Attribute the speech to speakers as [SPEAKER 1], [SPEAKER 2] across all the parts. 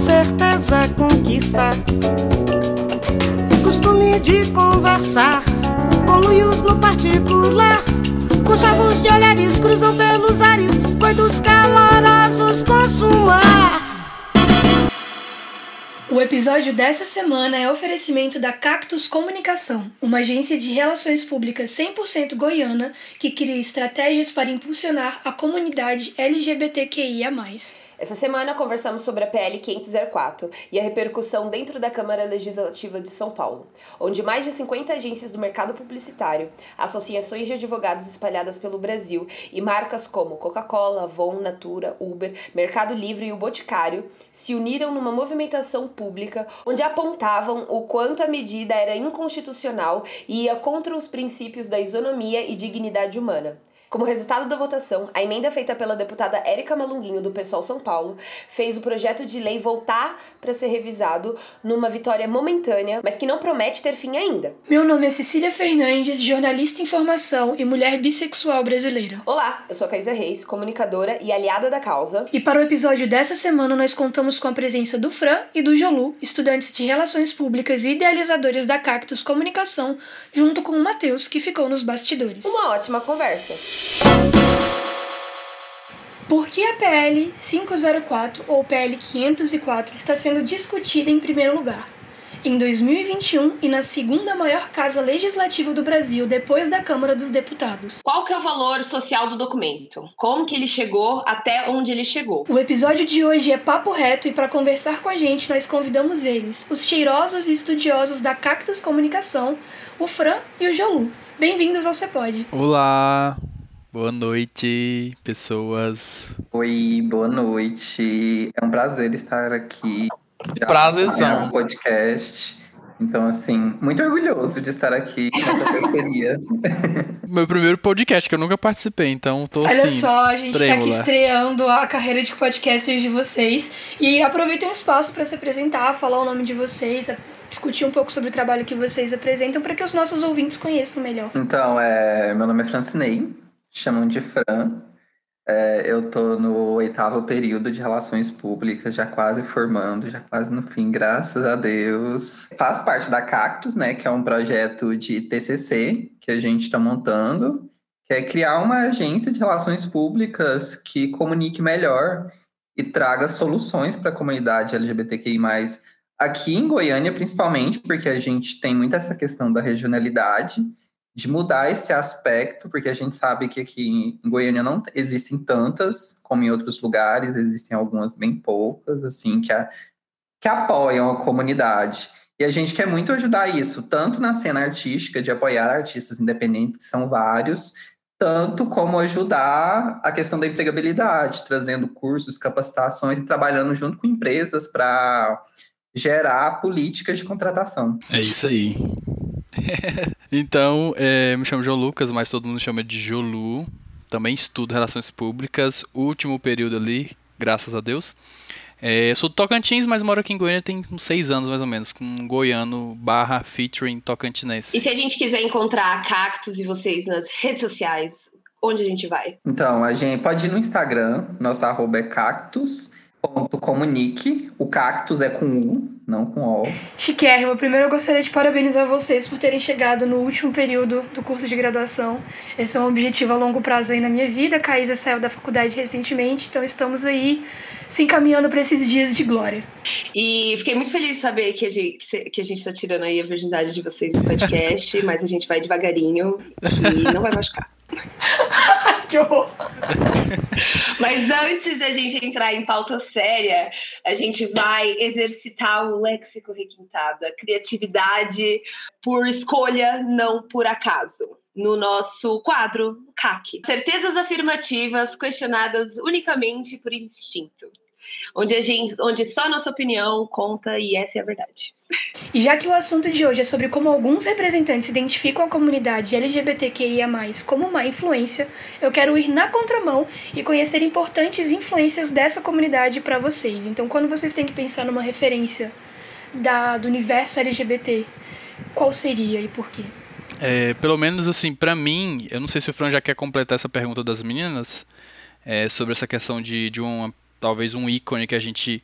[SPEAKER 1] certeza conquista. Costume de conversar com luios no particular. Com chavos de olhares cruzam pelos ares, coitos calorosos consumar.
[SPEAKER 2] O episódio dessa semana é oferecimento da Cactus Comunicação, uma agência de relações públicas 100% goiana que cria estratégias para impulsionar a comunidade LGBTQIA.
[SPEAKER 3] Essa semana conversamos sobre a PL 504 e a repercussão dentro da Câmara Legislativa de São Paulo, onde mais de 50 agências do mercado publicitário, associações de advogados espalhadas pelo Brasil e marcas como Coca-Cola, Avon, Natura, Uber, Mercado Livre e o Boticário se uniram numa movimentação pública onde apontavam o quanto a medida era inconstitucional e ia contra os princípios da isonomia e dignidade humana. Como resultado da votação, a emenda feita pela deputada Érica Malunguinho, do PSOL São Paulo, fez o projeto de lei voltar para ser revisado numa vitória momentânea, mas que não promete ter fim ainda.
[SPEAKER 2] Meu nome é Cecília Fernandes, jornalista em formação e mulher bissexual brasileira.
[SPEAKER 3] Olá, eu sou a Caísa Reis, comunicadora e aliada da causa.
[SPEAKER 2] E para o episódio dessa semana, nós contamos com a presença do Fran e do Jolu, estudantes de Relações Públicas e idealizadores da Cactus Comunicação, junto com o Matheus, que ficou nos bastidores.
[SPEAKER 3] Uma ótima conversa.
[SPEAKER 2] Por que a PL 504 ou PL 504 está sendo discutida em primeiro lugar? Em 2021 e na segunda maior casa legislativa do Brasil depois da Câmara dos Deputados.
[SPEAKER 3] Qual que é o valor social do documento? Como que ele chegou até onde ele chegou?
[SPEAKER 2] O episódio de hoje é papo reto e para conversar com a gente nós convidamos eles, os cheirosos e estudiosos da Cactus Comunicação, o Fran e o Jolu. Bem-vindos ao Cepode.
[SPEAKER 4] Olá, Boa noite, pessoas.
[SPEAKER 5] Oi, boa noite. É um prazer estar aqui.
[SPEAKER 4] Prazerzão.
[SPEAKER 5] No podcast. Então, assim, muito orgulhoso de estar aqui nessa parceria.
[SPEAKER 4] Meu primeiro podcast, que eu nunca participei, então tô
[SPEAKER 2] Olha
[SPEAKER 4] assim,
[SPEAKER 2] só, a gente
[SPEAKER 4] trêmula.
[SPEAKER 2] tá aqui estreando a carreira de podcasters de vocês. E aproveitem o espaço para se apresentar, falar o nome de vocês, discutir um pouco sobre o trabalho que vocês apresentam, para que os nossos ouvintes conheçam melhor.
[SPEAKER 5] Então, é, meu nome é Francinei, chamam de Fran. É, eu tô no oitavo período de relações públicas, já quase formando, já quase no fim, graças a Deus. Faço parte da Cactus, né, que é um projeto de TCC que a gente está montando, que é criar uma agência de relações públicas que comunique melhor e traga soluções para a comunidade LGBTQI+, aqui em Goiânia, principalmente, porque a gente tem muito essa questão da regionalidade, de mudar esse aspecto, porque a gente sabe que aqui em Goiânia não existem tantas como em outros lugares, existem algumas bem poucas, assim, que, a, que apoiam a comunidade. E a gente quer muito ajudar isso, tanto na cena artística, de apoiar artistas independentes, que são vários, tanto como ajudar a questão da empregabilidade, trazendo cursos, capacitações e trabalhando junto com empresas para gerar políticas de contratação.
[SPEAKER 4] É isso aí. então, é, me chamo João Lucas, mas todo mundo chama de Jolu. Também estudo relações públicas, último período ali, graças a Deus. É, sou do Tocantins, mas moro aqui em Goiânia tem uns seis anos mais ou menos, com um goiano barra featuring tocantinense.
[SPEAKER 3] E se a gente quiser encontrar Cactus e vocês nas redes sociais, onde a gente vai?
[SPEAKER 5] Então, a gente pode ir no Instagram, nosso arroba é cactus comunique. O cactus é com U, não com O.
[SPEAKER 2] Chiquérrimo, primeiro eu gostaria de parabenizar vocês por terem chegado no último período do curso de graduação. Esse é um objetivo a longo prazo aí na minha vida. A Caísa saiu da faculdade recentemente, então estamos aí se encaminhando para esses dias de glória.
[SPEAKER 3] E fiquei muito feliz de saber que a gente, que a gente tá tirando aí a virgindade de vocês no podcast, mas a gente vai devagarinho e não vai machucar.
[SPEAKER 2] que horror!
[SPEAKER 3] Mas antes de a gente entrar em pauta séria, a gente vai exercitar o léxico requintado, a criatividade por escolha, não por acaso. No nosso quadro CAC. Certezas afirmativas questionadas unicamente por instinto onde a gente, onde só a nossa opinião conta e essa é a verdade.
[SPEAKER 2] E já que o assunto de hoje é sobre como alguns representantes identificam a comunidade LGBTQIA+, como uma influência, eu quero ir na contramão e conhecer importantes influências dessa comunidade para vocês. Então, quando vocês têm que pensar numa referência da, do universo LGBT, qual seria e por quê?
[SPEAKER 4] É, pelo menos assim, para mim, eu não sei se o Fran já quer completar essa pergunta das meninas, é, sobre essa questão de, de uma talvez um ícone que a gente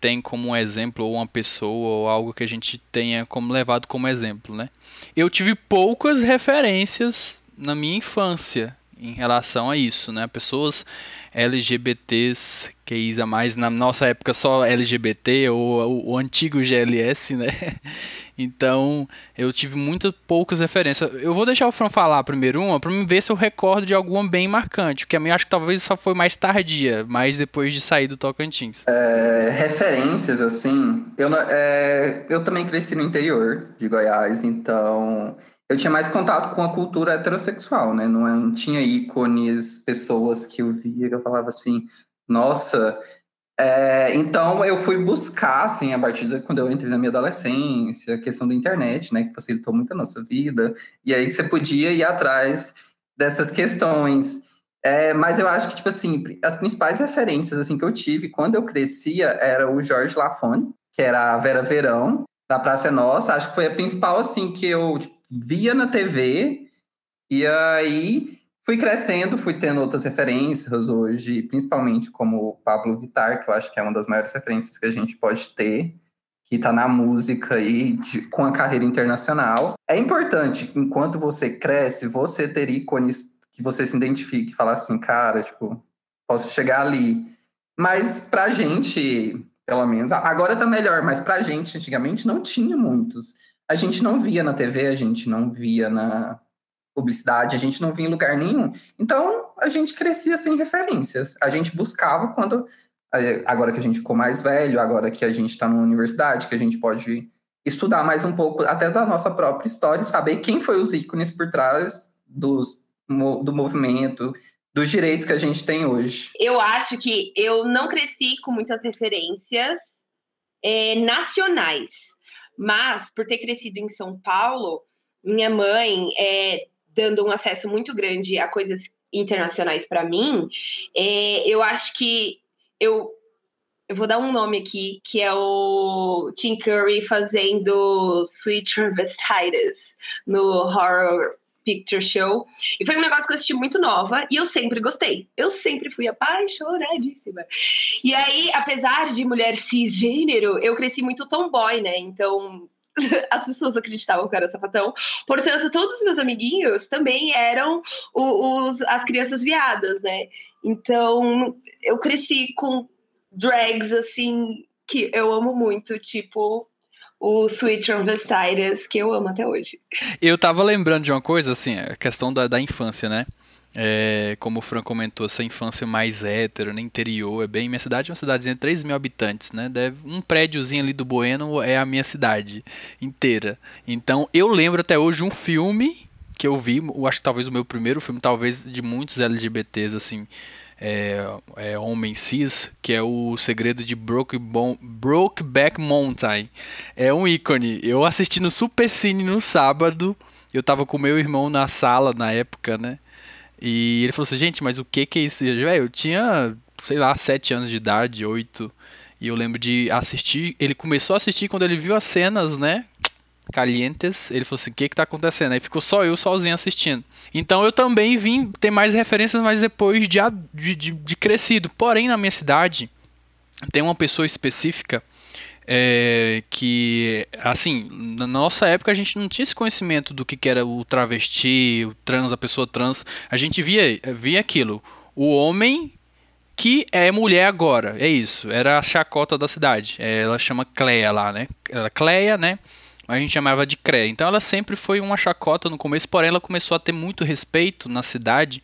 [SPEAKER 4] tem como um exemplo, ou uma pessoa, ou algo que a gente tenha como levado como exemplo, né? Eu tive poucas referências na minha infância em relação a isso, né? Pessoas LGBTs que isa mais na nossa época só LGBT ou o antigo GLS, né? Então eu tive muitas poucas referências. Eu vou deixar o Fran falar primeiro uma para me ver se eu recordo de alguma bem marcante, porque a minha acho que talvez só foi mais tardia, mais depois de sair do Tocantins.
[SPEAKER 5] É, referências assim, eu é, eu também cresci no interior de Goiás, então eu tinha mais contato com a cultura heterossexual, né? Não, não tinha ícones, pessoas que eu via que eu falava assim, nossa. É, então eu fui buscar, assim, a partir de quando eu entrei na minha adolescência, a questão da internet, né? Que facilitou muito a nossa vida. E aí você podia ir atrás dessas questões. É, mas eu acho que, tipo assim, as principais referências assim, que eu tive quando eu crescia era o Jorge Lafone, que era a Vera Verão, da Praça é Nossa. Acho que foi a principal, assim, que eu tipo, via na TV, e aí fui crescendo, fui tendo outras referências hoje, principalmente como o Pablo Vittar, que eu acho que é uma das maiores referências que a gente pode ter, que está na música aí de, com a carreira internacional. É importante, enquanto você cresce, você ter ícones que você se identifique, falar assim, cara, tipo, posso chegar ali. Mas pra gente, pelo menos, agora tá melhor, mas pra gente, antigamente, não tinha muitos a gente não via na TV, a gente não via na publicidade, a gente não via em lugar nenhum. Então, a gente crescia sem referências. A gente buscava quando. Agora que a gente ficou mais velho, agora que a gente está na universidade, que a gente pode estudar mais um pouco até da nossa própria história saber quem foi os ícones por trás dos, do movimento, dos direitos que a gente tem hoje.
[SPEAKER 3] Eu acho que eu não cresci com muitas referências é, nacionais mas, por ter crescido em São Paulo, minha mãe, é, dando um acesso muito grande a coisas internacionais para mim, é, eu acho que eu, eu vou dar um nome aqui, que é o Tim Curry fazendo Sweet Transvestites no Horror Picture Show. E foi um negócio que eu assisti muito nova e eu sempre gostei. Eu sempre fui apaixonadíssima. E aí, apesar de mulher cisgênero, eu cresci muito tomboy, né? Então, as pessoas acreditavam que eu era sapatão. Portanto, todos os meus amiguinhos também eram os, as crianças viadas, né? Então, eu cresci com drags, assim, que eu amo muito, tipo o Sweet Transvestites, que eu amo até hoje.
[SPEAKER 4] Eu tava lembrando de uma coisa, assim, a questão da, da infância, né? É, como o Fran comentou, essa infância mais hétero, no interior, é bem. Minha cidade é uma cidadezinha de 3 mil habitantes, né? Deve, um prédiozinho ali do Bueno é a minha cidade inteira. Então eu lembro até hoje um filme que eu vi, eu acho que talvez o meu primeiro filme, talvez de muitos LGBTs, assim, é, é, homem cis, que é o segredo de Broke Brokeback Mountain. É um ícone. Eu assisti no Super Cine no sábado. Eu tava com meu irmão na sala na época, né? E ele falou assim, gente, mas o que que é isso? Eu tinha, sei lá, sete anos de idade, oito. E eu lembro de assistir. Ele começou a assistir quando ele viu as cenas, né? calientes. Ele falou assim: o que que tá acontecendo? Aí ficou só eu sozinho assistindo. Então eu também vim ter mais referências, mas depois de, de, de, de crescido. Porém, na minha cidade, tem uma pessoa específica é, que, assim, na nossa época a gente não tinha esse conhecimento do que, que era o travesti, o trans, a pessoa trans. A gente via, via aquilo. O homem que é mulher agora, é isso. Era a chacota da cidade. É, ela chama Cleia lá, né? Ela, Cleia, né? a gente chamava de CREA. Então ela sempre foi uma chacota no começo, porém ela começou a ter muito respeito na cidade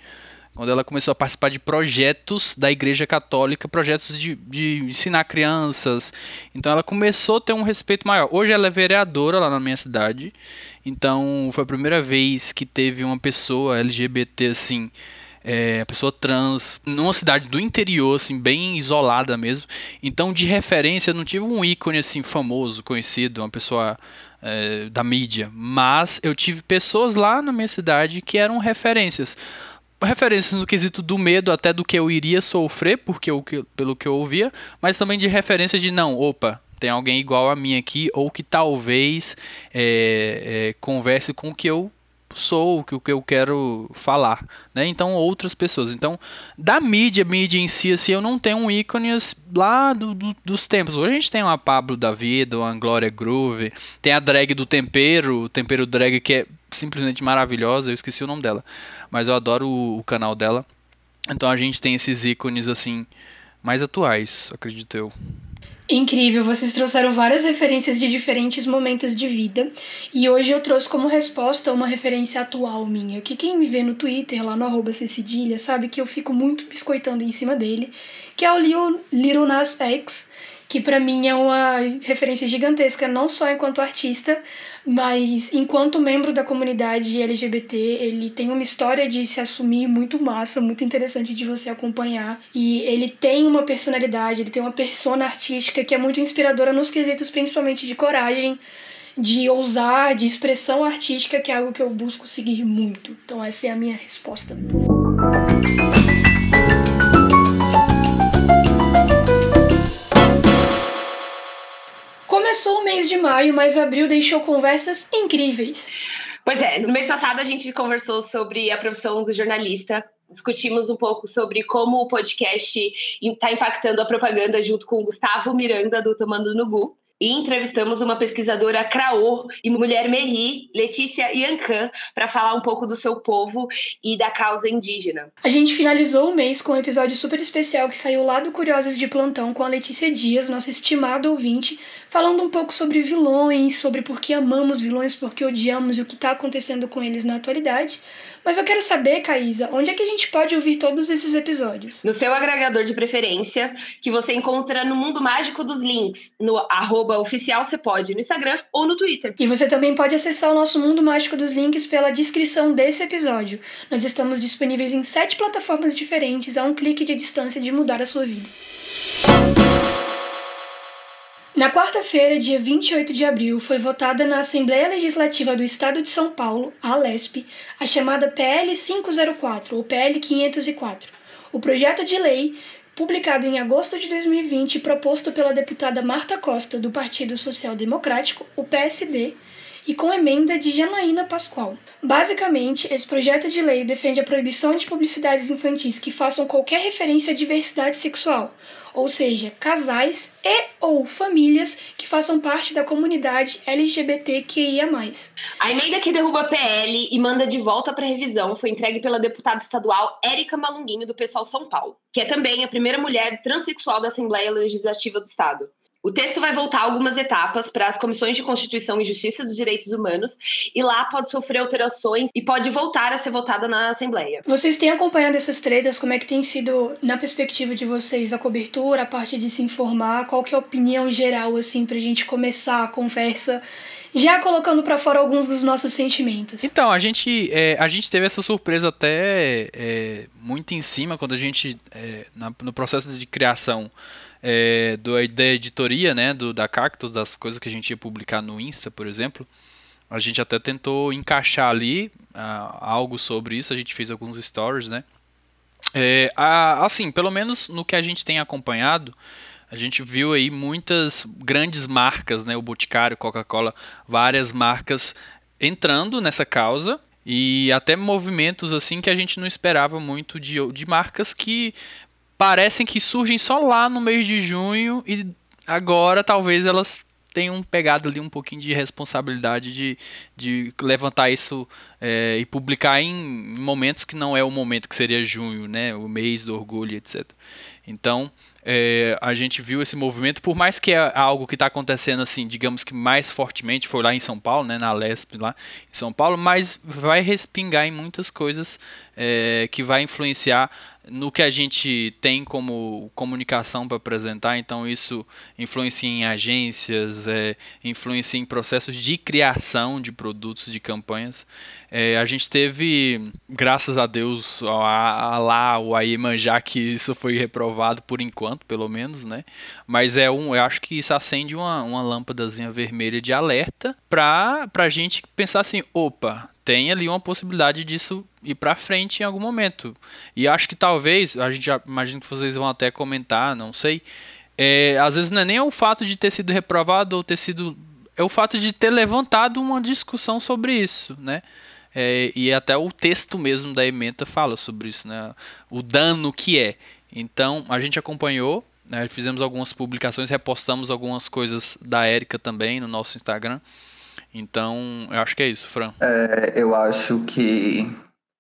[SPEAKER 4] quando ela começou a participar de projetos da Igreja Católica, projetos de, de ensinar crianças. Então ela começou a ter um respeito maior. Hoje ela é vereadora lá na minha cidade. Então foi a primeira vez que teve uma pessoa LGBT assim é, pessoa trans, numa cidade do interior, assim, bem isolada mesmo. Então, de referência, não tive um ícone assim famoso, conhecido, uma pessoa é, da mídia, mas eu tive pessoas lá na minha cidade que eram referências. Referências no quesito do medo até do que eu iria sofrer, porque eu, pelo que eu ouvia, mas também de referência de não, opa, tem alguém igual a mim aqui, ou que talvez é, é, converse com o que eu sou, o que, eu quero falar, né? Então outras pessoas. Então da mídia, mídia em si, assim, eu não tenho um ícone lá do, do, dos tempos. Hoje a gente tem uma Pablo da vida, uma Glória Groove, tem a drag do Tempero, o Tempero Drag que é simplesmente maravilhosa. Eu esqueci o nome dela, mas eu adoro o, o canal dela. Então a gente tem esses ícones assim mais atuais, acredito eu.
[SPEAKER 2] Incrível, vocês trouxeram várias referências de diferentes momentos de vida e hoje eu trouxe como resposta uma referência atual minha, que quem me vê no Twitter, lá no arroba Cedilha, sabe que eu fico muito biscoitando em cima dele, que é o Lil, Little Nas X, que para mim é uma referência gigantesca, não só enquanto artista, mas enquanto membro da comunidade LGBT, ele tem uma história de se assumir muito massa, muito interessante de você acompanhar. E ele tem uma personalidade, ele tem uma persona artística que é muito inspiradora nos quesitos principalmente de coragem, de ousar, de expressão artística, que é algo que eu busco seguir muito. Então essa é a minha resposta. Começou de maio, mas abril deixou conversas incríveis.
[SPEAKER 6] Pois é, no mês passado a gente conversou sobre a profissão do jornalista, discutimos um pouco sobre como o podcast está impactando a propaganda junto com o Gustavo Miranda do Tomando no Gu e entrevistamos uma pesquisadora Craô e mulher Merri, Letícia Iancan, para falar um pouco do seu povo e da causa indígena.
[SPEAKER 2] A gente finalizou o mês com um episódio super especial que saiu lá do Curiosos de Plantão com a Letícia Dias, nossa estimada ouvinte, falando um pouco sobre vilões, sobre por que amamos vilões, por que odiamos e o que está acontecendo com eles na atualidade. Mas eu quero saber, Caísa, onde é que a gente pode ouvir todos esses episódios?
[SPEAKER 6] No seu agregador de preferência, que você encontra no Mundo Mágico dos Links, no arroba oficial você pode, no Instagram ou no Twitter.
[SPEAKER 2] E você também pode acessar o nosso Mundo Mágico dos Links pela descrição desse episódio. Nós estamos disponíveis em sete plataformas diferentes, a um clique de distância de mudar a sua vida. Na quarta-feira, dia 28 de abril, foi votada na Assembleia Legislativa do Estado de São Paulo, a ALESP, a chamada PL 504 ou PL 504. O projeto de lei, publicado em agosto de 2020, proposto pela deputada Marta Costa, do Partido Social Democrático, o PSD, e com emenda de Janaína Pascoal. Basicamente, esse projeto de lei defende a proibição de publicidades infantis que façam qualquer referência à diversidade sexual, ou seja, casais e ou famílias que façam parte da comunidade LGBTQIA+.
[SPEAKER 6] A emenda que derruba a PL e manda de volta para revisão foi entregue pela deputada estadual Érica Malunguinho do Pessoal São Paulo, que é também a primeira mulher transexual da Assembleia Legislativa do Estado. O texto vai voltar algumas etapas para as comissões de Constituição e Justiça dos Direitos Humanos e lá pode sofrer alterações e pode voltar a ser votada na Assembleia.
[SPEAKER 2] Vocês têm acompanhado essas tretas? Como é que tem sido, na perspectiva de vocês, a cobertura, a parte de se informar? Qual que é a opinião geral, assim, para a gente começar a conversa já colocando para fora alguns dos nossos sentimentos.
[SPEAKER 4] Então, a gente, é, a gente teve essa surpresa até é, muito em cima quando a gente, é, na, no processo de criação é, do, da editoria, né, do, da Cactus, das coisas que a gente ia publicar no Insta, por exemplo, a gente até tentou encaixar ali uh, algo sobre isso, a gente fez alguns stories, né. É, a, assim, pelo menos no que a gente tem acompanhado, a gente viu aí muitas grandes marcas, né, o Boticário, Coca-Cola, várias marcas entrando nessa causa e até movimentos assim que a gente não esperava muito de, de marcas que parecem que surgem só lá no mês de junho e agora talvez elas tenham pegado ali um pouquinho de responsabilidade de, de levantar isso é, e publicar em momentos que não é o momento que seria junho, né, o mês do orgulho, etc. Então, é, a gente viu esse movimento, por mais que é algo que está acontecendo assim, digamos que mais fortemente, foi lá em São Paulo, né, na Lesp lá em São Paulo, mas vai respingar em muitas coisas é, que vai influenciar no que a gente tem como comunicação para apresentar, então isso influencia em agências, é, influencia em processos de criação de produtos, de campanhas. É, a gente teve, graças a Deus, a, a lá o Iemanjá, que isso foi reprovado por enquanto, pelo menos, né? Mas é um, eu acho que isso acende uma, uma lâmpadazinha vermelha de alerta para a gente pensar assim, opa, tem ali uma possibilidade disso ir para frente em algum momento. E acho que talvez, a gente já imagino que vocês vão até comentar, não sei. É, às vezes não é nem o fato de ter sido reprovado ou ter sido. É o fato de ter levantado uma discussão sobre isso, né? é, e até o texto mesmo da ementa fala sobre isso, né? O dano que é. Então, a gente acompanhou, né? fizemos algumas publicações, repostamos algumas coisas da Érica também no nosso Instagram. Então, eu acho que é isso, Fran.
[SPEAKER 5] É, eu acho que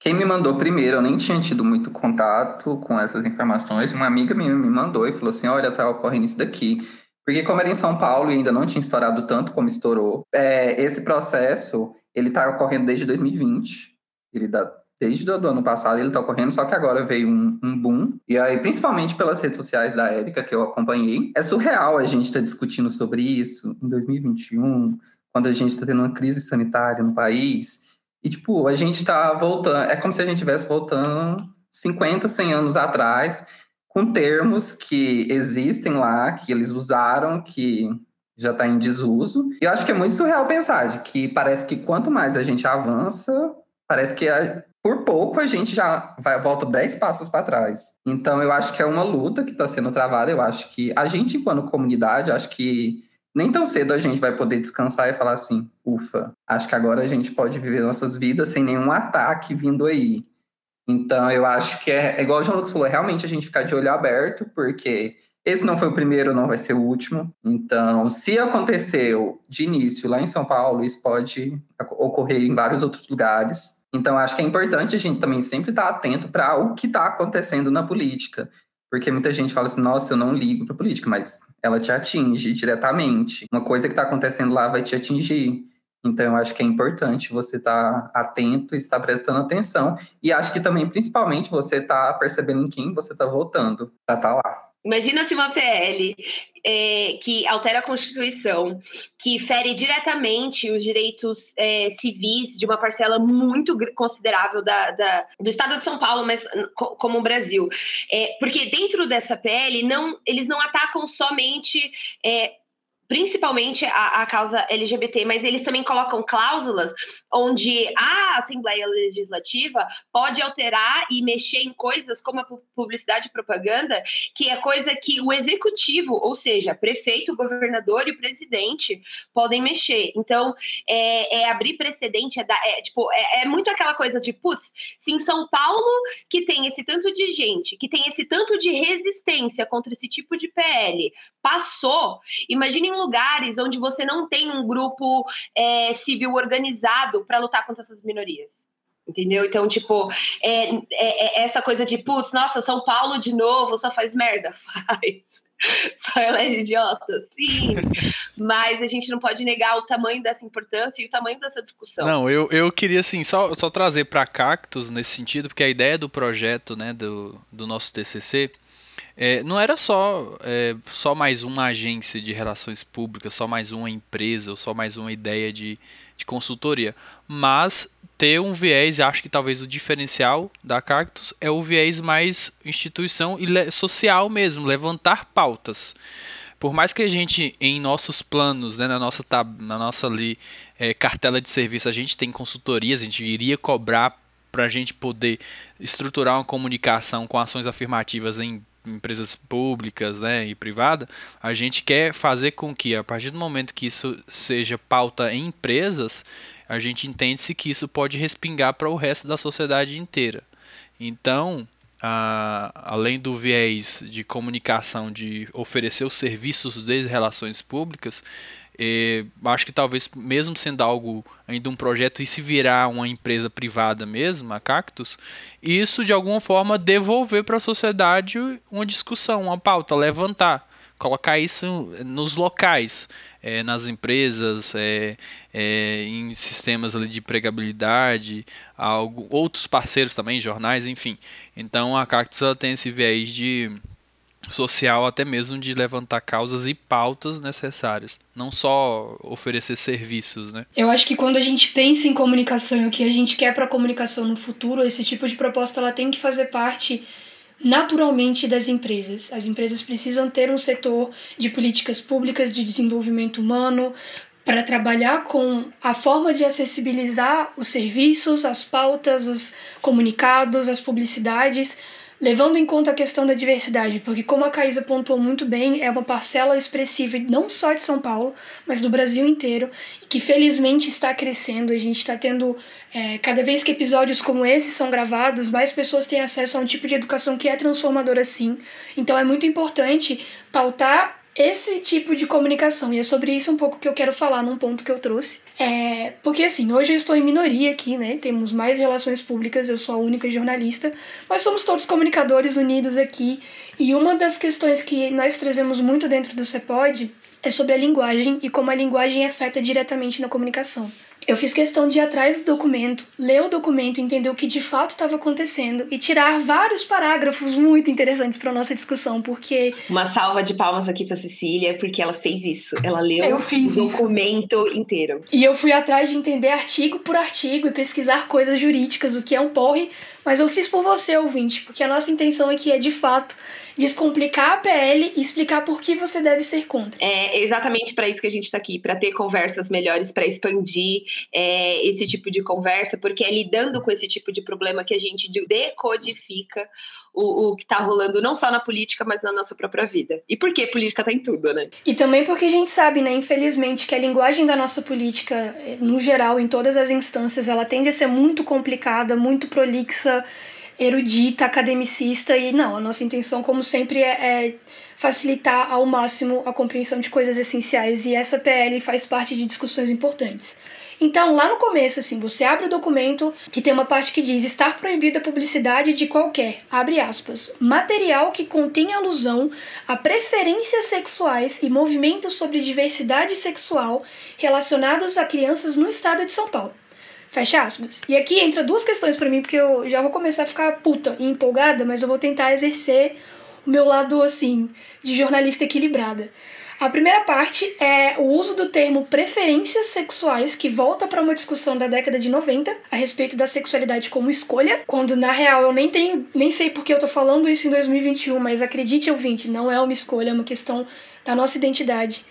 [SPEAKER 5] quem me mandou primeiro, eu nem tinha tido muito contato com essas informações. Uma amiga minha me mandou e falou assim: olha, tá ocorrendo isso daqui. Porque como era em São Paulo e ainda não tinha estourado tanto como estourou, é, esse processo ele está ocorrendo desde 2020. Ele dá, desde o ano passado ele está ocorrendo, só que agora veio um, um, boom. E aí, principalmente pelas redes sociais da Érica, que eu acompanhei, é surreal a gente estar tá discutindo sobre isso em 2021, quando a gente está tendo uma crise sanitária no país. E, tipo, a gente está voltando, é como se a gente estivesse voltando 50, 100 anos atrás, com termos que existem lá, que eles usaram, que já está em desuso. E eu acho que é muito surreal pensar de que parece que quanto mais a gente avança, parece que a, por pouco a gente já vai, volta 10 passos para trás. Então eu acho que é uma luta que está sendo travada. Eu acho que a gente, enquanto comunidade, acho que nem tão cedo a gente vai poder descansar e falar assim, ufa, acho que agora a gente pode viver nossas vidas sem nenhum ataque vindo aí. Então, eu acho que é, é igual o João Lucas falou, é realmente a gente ficar de olho aberto, porque esse não foi o primeiro, não vai ser o último. Então, se aconteceu de início lá em São Paulo, isso pode ocorrer em vários outros lugares. Então, acho que é importante a gente também sempre estar atento para o que está acontecendo na política. Porque muita gente fala assim, nossa, eu não ligo para política, mas ela te atinge diretamente. Uma coisa que está acontecendo lá vai te atingir. Então, eu acho que é importante você estar tá atento e estar prestando atenção. E acho que também, principalmente, você está percebendo em quem você está votando para estar tá lá.
[SPEAKER 3] Imagina se uma PL é, que altera a Constituição, que fere diretamente os direitos é, civis de uma parcela muito considerável da, da, do Estado de São Paulo, mas como o Brasil. É, porque dentro dessa PL, não, eles não atacam somente é, principalmente a, a, causa LGBT, mas eles também colocam cláusulas onde a Assembleia Legislativa pode alterar e mexer em coisas como a publicidade e propaganda, que é coisa que o executivo, ou seja, prefeito, governador e presidente podem mexer. Então, é, é abrir precedente, é, é tipo, é, é, muito aquela coisa de, putz, se em São Paulo, que tem esse tanto de gente, que tem esse tanto de resistência contra esse tipo de PL, passou, imagine em lugares onde você não tem um grupo é, civil organizado para lutar contra essas minorias. Entendeu? Então, tipo, é, é, é essa coisa de, putz, nossa, São Paulo de novo só faz merda. Faz. Só elege idiota, sim. Mas a gente não pode negar o tamanho dessa importância e o tamanho dessa discussão.
[SPEAKER 4] Não, eu, eu queria, assim, só, só trazer para Cactus nesse sentido, porque a ideia do projeto, né, do, do nosso TCC, é, não era só, é, só mais uma agência de relações públicas, só mais uma empresa, ou só mais uma ideia de, de consultoria, mas ter um viés, acho que talvez o diferencial da Cactus é o viés mais instituição e social mesmo, levantar pautas. Por mais que a gente, em nossos planos, né, na nossa, na nossa ali, é, cartela de serviço, a gente tem consultorias, a gente iria cobrar para a gente poder estruturar uma comunicação com ações afirmativas em empresas públicas né, e privada, a gente quer fazer com que, a partir do momento que isso seja pauta em empresas, a gente entende-se que isso pode respingar para o resto da sociedade inteira. Então, a, além do viés de comunicação, de oferecer os serviços de relações públicas, é, acho que talvez, mesmo sendo algo ainda um projeto e se virar uma empresa privada mesmo, a Cactus, isso de alguma forma devolver para a sociedade uma discussão, uma pauta, levantar, colocar isso nos locais, é, nas empresas, é, é, em sistemas de empregabilidade, algo, outros parceiros também, jornais, enfim. Então a Cactus tem esse viés de social, até mesmo de levantar causas e pautas necessárias, não só oferecer serviços, né?
[SPEAKER 2] Eu acho que quando a gente pensa em comunicação e o que a gente quer para a comunicação no futuro, esse tipo de proposta ela tem que fazer parte naturalmente das empresas. As empresas precisam ter um setor de políticas públicas de desenvolvimento humano para trabalhar com a forma de acessibilizar os serviços, as pautas, os comunicados, as publicidades levando em conta a questão da diversidade, porque como a Caísa pontuou muito bem, é uma parcela expressiva não só de São Paulo, mas do Brasil inteiro, que felizmente está crescendo. A gente está tendo, é, cada vez que episódios como esse são gravados, mais pessoas têm acesso a um tipo de educação que é transformadora sim. Então é muito importante pautar esse tipo de comunicação. E é sobre isso um pouco que eu quero falar num ponto que eu trouxe. É, porque assim, hoje eu estou em minoria aqui, né? Temos mais relações públicas, eu sou a única jornalista, mas somos todos comunicadores unidos aqui. E uma das questões que nós trazemos muito dentro do CEPOD é sobre a linguagem e como a linguagem afeta diretamente na comunicação. Eu fiz questão de ir atrás do documento, ler o documento, entender o que de fato estava acontecendo e tirar vários parágrafos muito interessantes para nossa discussão, porque
[SPEAKER 6] uma salva de palmas aqui para Cecília, porque ela fez isso. Ela leu o documento isso. inteiro.
[SPEAKER 2] E eu fui atrás de entender artigo por artigo e pesquisar coisas jurídicas, o que é um porre, mas eu fiz por você, ouvinte, porque a nossa intenção aqui é de fato descomplicar a PL e explicar por que você deve ser contra.
[SPEAKER 6] É exatamente para isso que a gente está aqui, para ter conversas melhores, para expandir é, esse tipo de conversa, porque é lidando com esse tipo de problema que a gente decodifica o, o que está rolando não só na política, mas na nossa própria vida. E por que política está em tudo, né?
[SPEAKER 2] E também porque a gente sabe, né, infelizmente, que a linguagem da nossa política, no geral, em todas as instâncias, ela tende a ser muito complicada, muito prolixa erudita, academicista, e não, a nossa intenção, como sempre, é, é, facilitar ao máximo a compreensão de coisas essenciais, e essa PL faz parte de discussões importantes. Então, lá no começo, assim, você abre o documento que tem uma parte que diz estar proibida a publicidade de qualquer, abre aspas, material que contém alusão a preferências sexuais e movimentos sobre diversidade sexual relacionados a crianças no estado de São Paulo. Fecha aspas. E aqui entra duas questões para mim, porque eu já vou começar a ficar puta e empolgada, mas eu vou tentar exercer o meu lado, assim, de jornalista equilibrada. A primeira parte é o uso do termo preferências sexuais, que volta para uma discussão da década de 90 a respeito da sexualidade como escolha, quando na real eu nem tenho, nem sei porque eu tô falando isso em 2021, mas acredite, ouvinte, não é uma escolha, é uma questão da nossa identidade.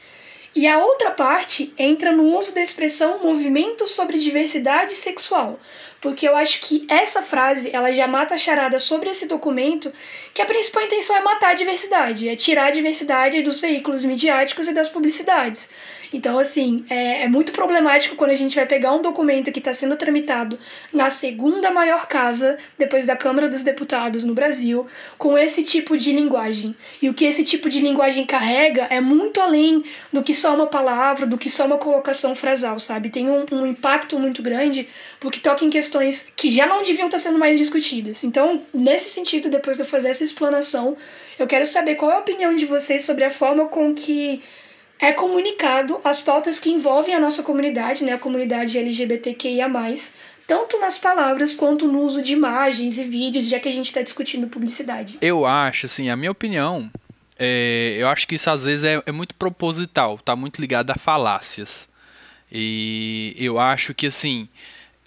[SPEAKER 2] E a outra parte entra no uso da expressão movimento sobre diversidade sexual, porque eu acho que essa frase ela já mata a charada sobre esse documento, que a principal intenção é matar a diversidade, é tirar a diversidade dos veículos midiáticos e das publicidades. Então, assim, é, é muito problemático quando a gente vai pegar um documento que está sendo tramitado na segunda maior casa, depois da Câmara dos Deputados no Brasil, com esse tipo de linguagem. E o que esse tipo de linguagem carrega é muito além do que só uma palavra, do que só uma colocação frasal, sabe? Tem um, um impacto muito grande, porque toca em questões que já não deviam estar sendo mais discutidas. Então, nesse sentido, depois de eu fazer essa explanação, eu quero saber qual é a opinião de vocês sobre a forma com que é comunicado as pautas que envolvem a nossa comunidade, né, a comunidade LGBTQIA+, tanto nas palavras quanto no uso de imagens e vídeos, já que a gente está discutindo publicidade.
[SPEAKER 4] Eu acho, assim, a minha opinião, é, eu acho que isso às vezes é, é muito proposital, tá muito ligado a falácias. E eu acho que, assim,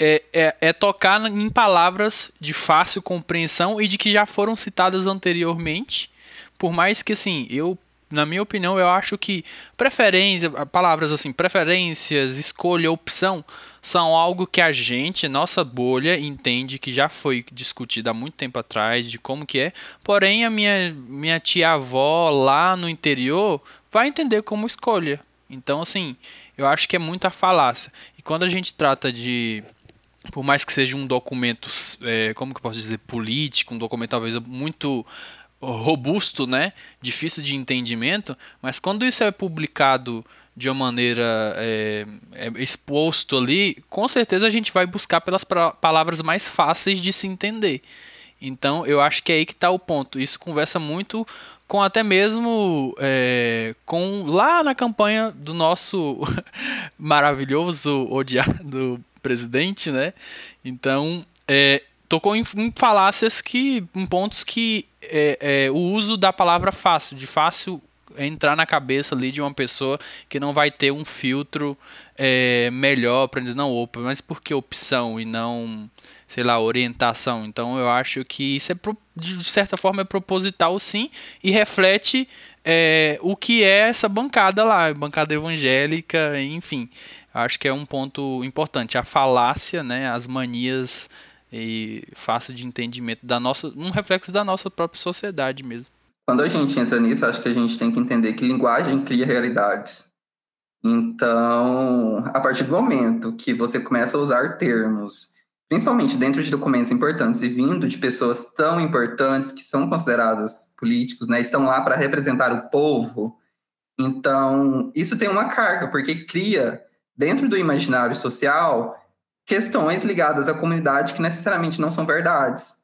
[SPEAKER 4] é, é, é, tocar em palavras de fácil compreensão e de que já foram citadas anteriormente. Por mais que, assim, eu na minha opinião, eu acho que preferência, palavras assim, preferências, escolha, opção, são algo que a gente, nossa bolha, entende que já foi discutido há muito tempo atrás, de como que é. Porém, a minha, minha tia-avó lá no interior vai entender como escolha. Então, assim, eu acho que é muita falácia. E quando a gente trata de por mais que seja um documento, é, como que eu posso dizer, político, um documento talvez muito robusto, né? Difícil de entendimento, mas quando isso é publicado de uma maneira é, é exposto ali, com certeza a gente vai buscar pelas palavras mais fáceis de se entender. Então eu acho que é aí que está o ponto. Isso conversa muito com até mesmo é, com lá na campanha do nosso maravilhoso odiado presidente, né? Então é, tocou em, em falácias que em pontos que é, é, o uso da palavra fácil, de fácil entrar na cabeça ali de uma pessoa que não vai ter um filtro é, melhor para dizer, não, opa, mas por que opção e não, sei lá, orientação? Então eu acho que isso é, de certa forma, é proposital sim e reflete é, o que é essa bancada lá, bancada evangélica, enfim. Acho que é um ponto importante. A falácia, né, as manias e fácil de entendimento da nossa, um reflexo da nossa própria sociedade mesmo.
[SPEAKER 5] Quando a gente entra nisso, acho que a gente tem que entender que linguagem cria realidades. Então, a partir do momento que você começa a usar termos, principalmente dentro de documentos importantes e vindo de pessoas tão importantes que são consideradas políticos, né, estão lá para representar o povo, então isso tem uma carga, porque cria dentro do imaginário social questões ligadas à comunidade que necessariamente não são verdades.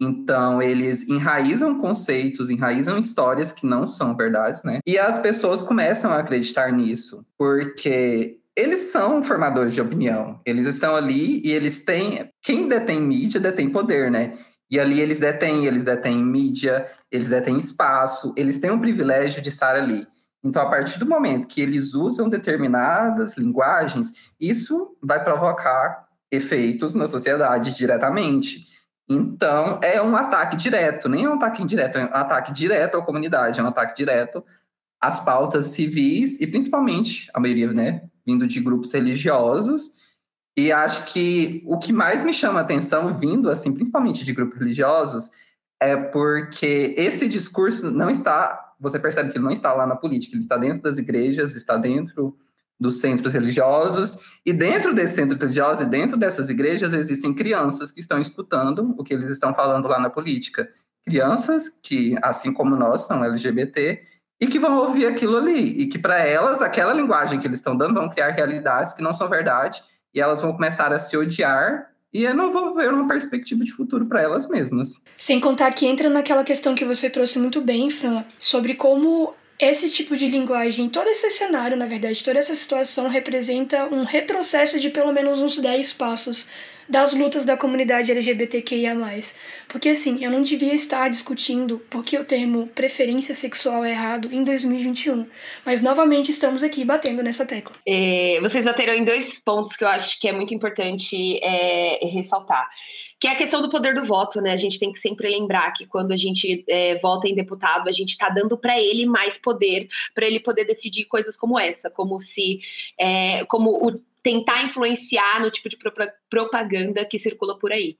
[SPEAKER 5] Então, eles enraizam conceitos, enraizam histórias que não são verdades, né? E as pessoas começam a acreditar nisso, porque eles são formadores de opinião. Eles estão ali e eles têm. Quem detém mídia detém poder, né? E ali eles detêm, eles detêm mídia, eles detêm espaço, eles têm o privilégio de estar ali. Então, a partir do momento que eles usam determinadas linguagens, isso vai provocar efeitos na sociedade diretamente. Então, é um ataque direto, nem é um ataque indireto, é um ataque direto à comunidade, é um ataque direto às pautas civis e principalmente, a maioria, né, vindo de grupos religiosos. E acho que o que mais me chama a atenção, vindo, assim, principalmente de grupos religiosos, é porque esse discurso não está, você percebe que ele não está lá na política, ele está dentro das igrejas, está dentro dos centros religiosos, e dentro desses centros religiosos e dentro dessas igrejas existem crianças que estão escutando o que eles estão falando lá na política. Crianças que, assim como nós, são LGBT e que vão ouvir aquilo ali, e que para elas, aquela linguagem que eles estão dando vão criar realidades que não são verdade, e elas vão começar a se odiar e eu não vou ver uma perspectiva de futuro para elas mesmas.
[SPEAKER 2] Sem contar que entra naquela questão que você trouxe muito bem, Fran, sobre como esse tipo de linguagem, todo esse cenário, na verdade, toda essa situação representa um retrocesso de pelo menos uns 10 passos das lutas da comunidade LGBTQIA+. Porque assim, eu não devia estar discutindo porque o termo preferência sexual é errado em 2021. Mas novamente estamos aqui batendo nessa tecla.
[SPEAKER 3] É, vocês bateram em dois pontos que eu acho que é muito importante é, ressaltar que é a questão do poder do voto, né? A gente tem que sempre lembrar que quando a gente é, vota em deputado, a gente está dando para ele mais poder, para ele poder decidir coisas como essa, como se, é, como o tentar influenciar no tipo de propaganda que circula por aí.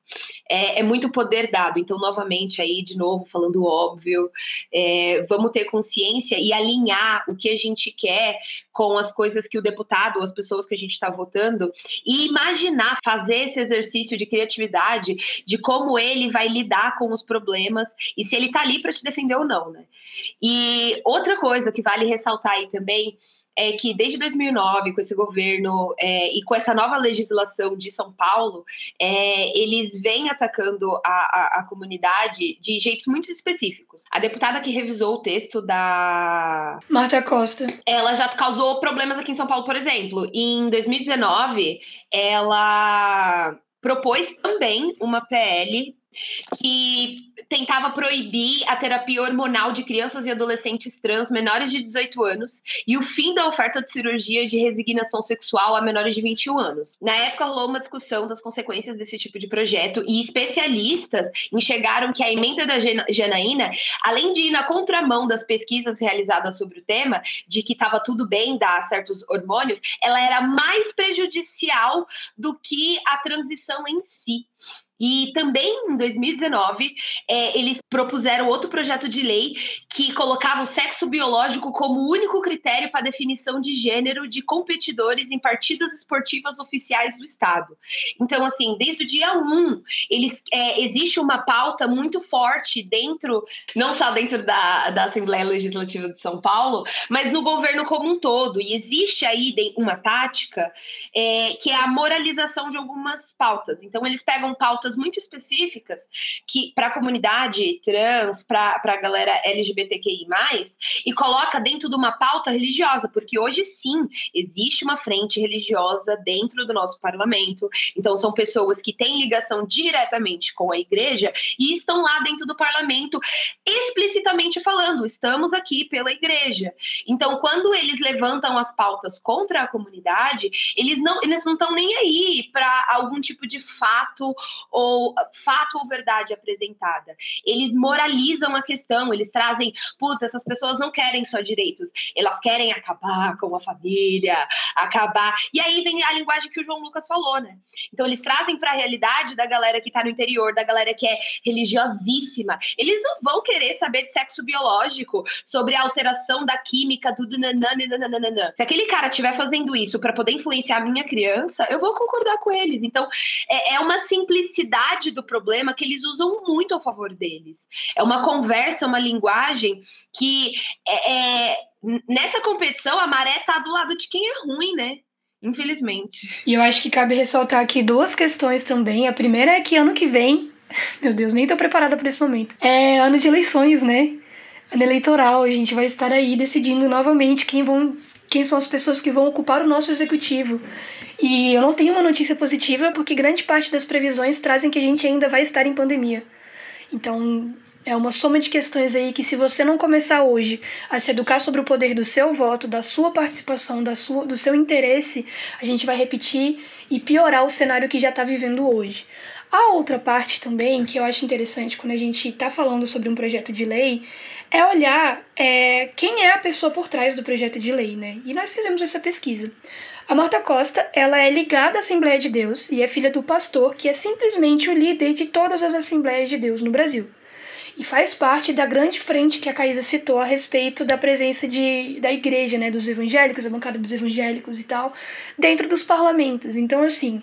[SPEAKER 3] É, é muito poder dado. Então, novamente, aí, de novo, falando óbvio, é, vamos ter consciência e alinhar o que a gente quer com as coisas que o deputado, as pessoas que a gente está votando, e imaginar fazer esse exercício de criatividade de como ele vai lidar com os problemas e se ele está ali para te defender ou não, né? E outra coisa que vale ressaltar aí também é que desde 2009, com esse governo é, e com essa nova legislação de São Paulo, é, eles vêm atacando a, a, a, comunidade de jeitos muito específicos. A deputada que revisou o texto da.
[SPEAKER 2] Marta Costa.
[SPEAKER 3] Ela já causou problemas aqui em São Paulo, por exemplo. Em 2019, ela propôs também uma PL que tentava proibir a terapia hormonal de crianças e adolescentes trans menores de 18 anos e o fim da oferta de cirurgia de resignação sexual a menores de 21 anos. Na época rolou uma discussão das consequências desse tipo de projeto e especialistas enxergaram que a emenda da Janaína, além de ir na contramão das pesquisas realizadas sobre o tema, de que estava tudo bem dar certos hormônios, ela era mais prejudicial do que a transição em si. E também em 2019, é, eles propuseram outro projeto de lei que colocava o sexo biológico como único critério para definição de gênero de competidores em partidas esportivas oficiais do Estado. Então, assim, desde o dia 1, eles, é, existe uma pauta muito forte dentro, não só dentro da, da Assembleia Legislativa de São Paulo, mas no governo como um todo. E existe aí uma tática é, que é a moralização de algumas pautas. Então, eles pegam pautas pautas muito específicas que para a comunidade trans, para a galera LGBTQI+, e coloca dentro de uma pauta religiosa, porque hoje sim existe uma frente religiosa dentro do nosso parlamento. Então são pessoas que têm ligação diretamente com a igreja e estão lá dentro do parlamento explicitamente falando, estamos aqui pela igreja. Então quando eles levantam as pautas contra a comunidade, eles não eles não estão nem aí para algum tipo de fato ou fato ou verdade apresentada. Eles moralizam a questão, eles trazem, putz, essas pessoas não querem só direitos, elas querem acabar com a família, acabar. E aí vem a linguagem que o João Lucas falou, né? Então eles trazem para a realidade da galera que está no interior, da galera que é religiosíssima. Eles não vão querer saber de sexo biológico, sobre a alteração da química do nananana. Se aquele cara estiver fazendo isso para poder influenciar a minha criança, eu vou concordar com eles. Então, é, é uma simplicidade do problema que eles usam muito a favor deles. É uma conversa, uma linguagem que é, é nessa competição a maré tá do lado de quem é ruim, né? Infelizmente.
[SPEAKER 2] E eu acho que cabe ressaltar aqui duas questões também. A primeira é que ano que vem, meu Deus, nem tô preparada para esse momento. É ano de eleições, né? Ano eleitoral, a gente vai estar aí decidindo novamente quem vão, quem são as pessoas que vão ocupar o nosso executivo. E eu não tenho uma notícia positiva porque grande parte das previsões trazem que a gente ainda vai estar em pandemia. Então, é uma soma de questões aí que, se você não começar hoje a se educar sobre o poder do seu voto, da sua participação, da sua, do seu interesse, a gente vai repetir e piorar o cenário que já está vivendo hoje. A outra parte também, que eu acho interessante quando a gente está falando sobre um projeto de lei, é olhar é, quem é a pessoa por trás do projeto de lei, né? E nós fizemos essa pesquisa. A Marta Costa, ela é ligada à Assembleia de Deus e é filha do pastor, que é simplesmente o líder de todas as Assembleias de Deus no Brasil e faz parte da grande frente que a Caísa citou a respeito da presença de, da igreja, né, dos evangélicos, a bancada dos evangélicos e tal, dentro dos parlamentos. Então, assim,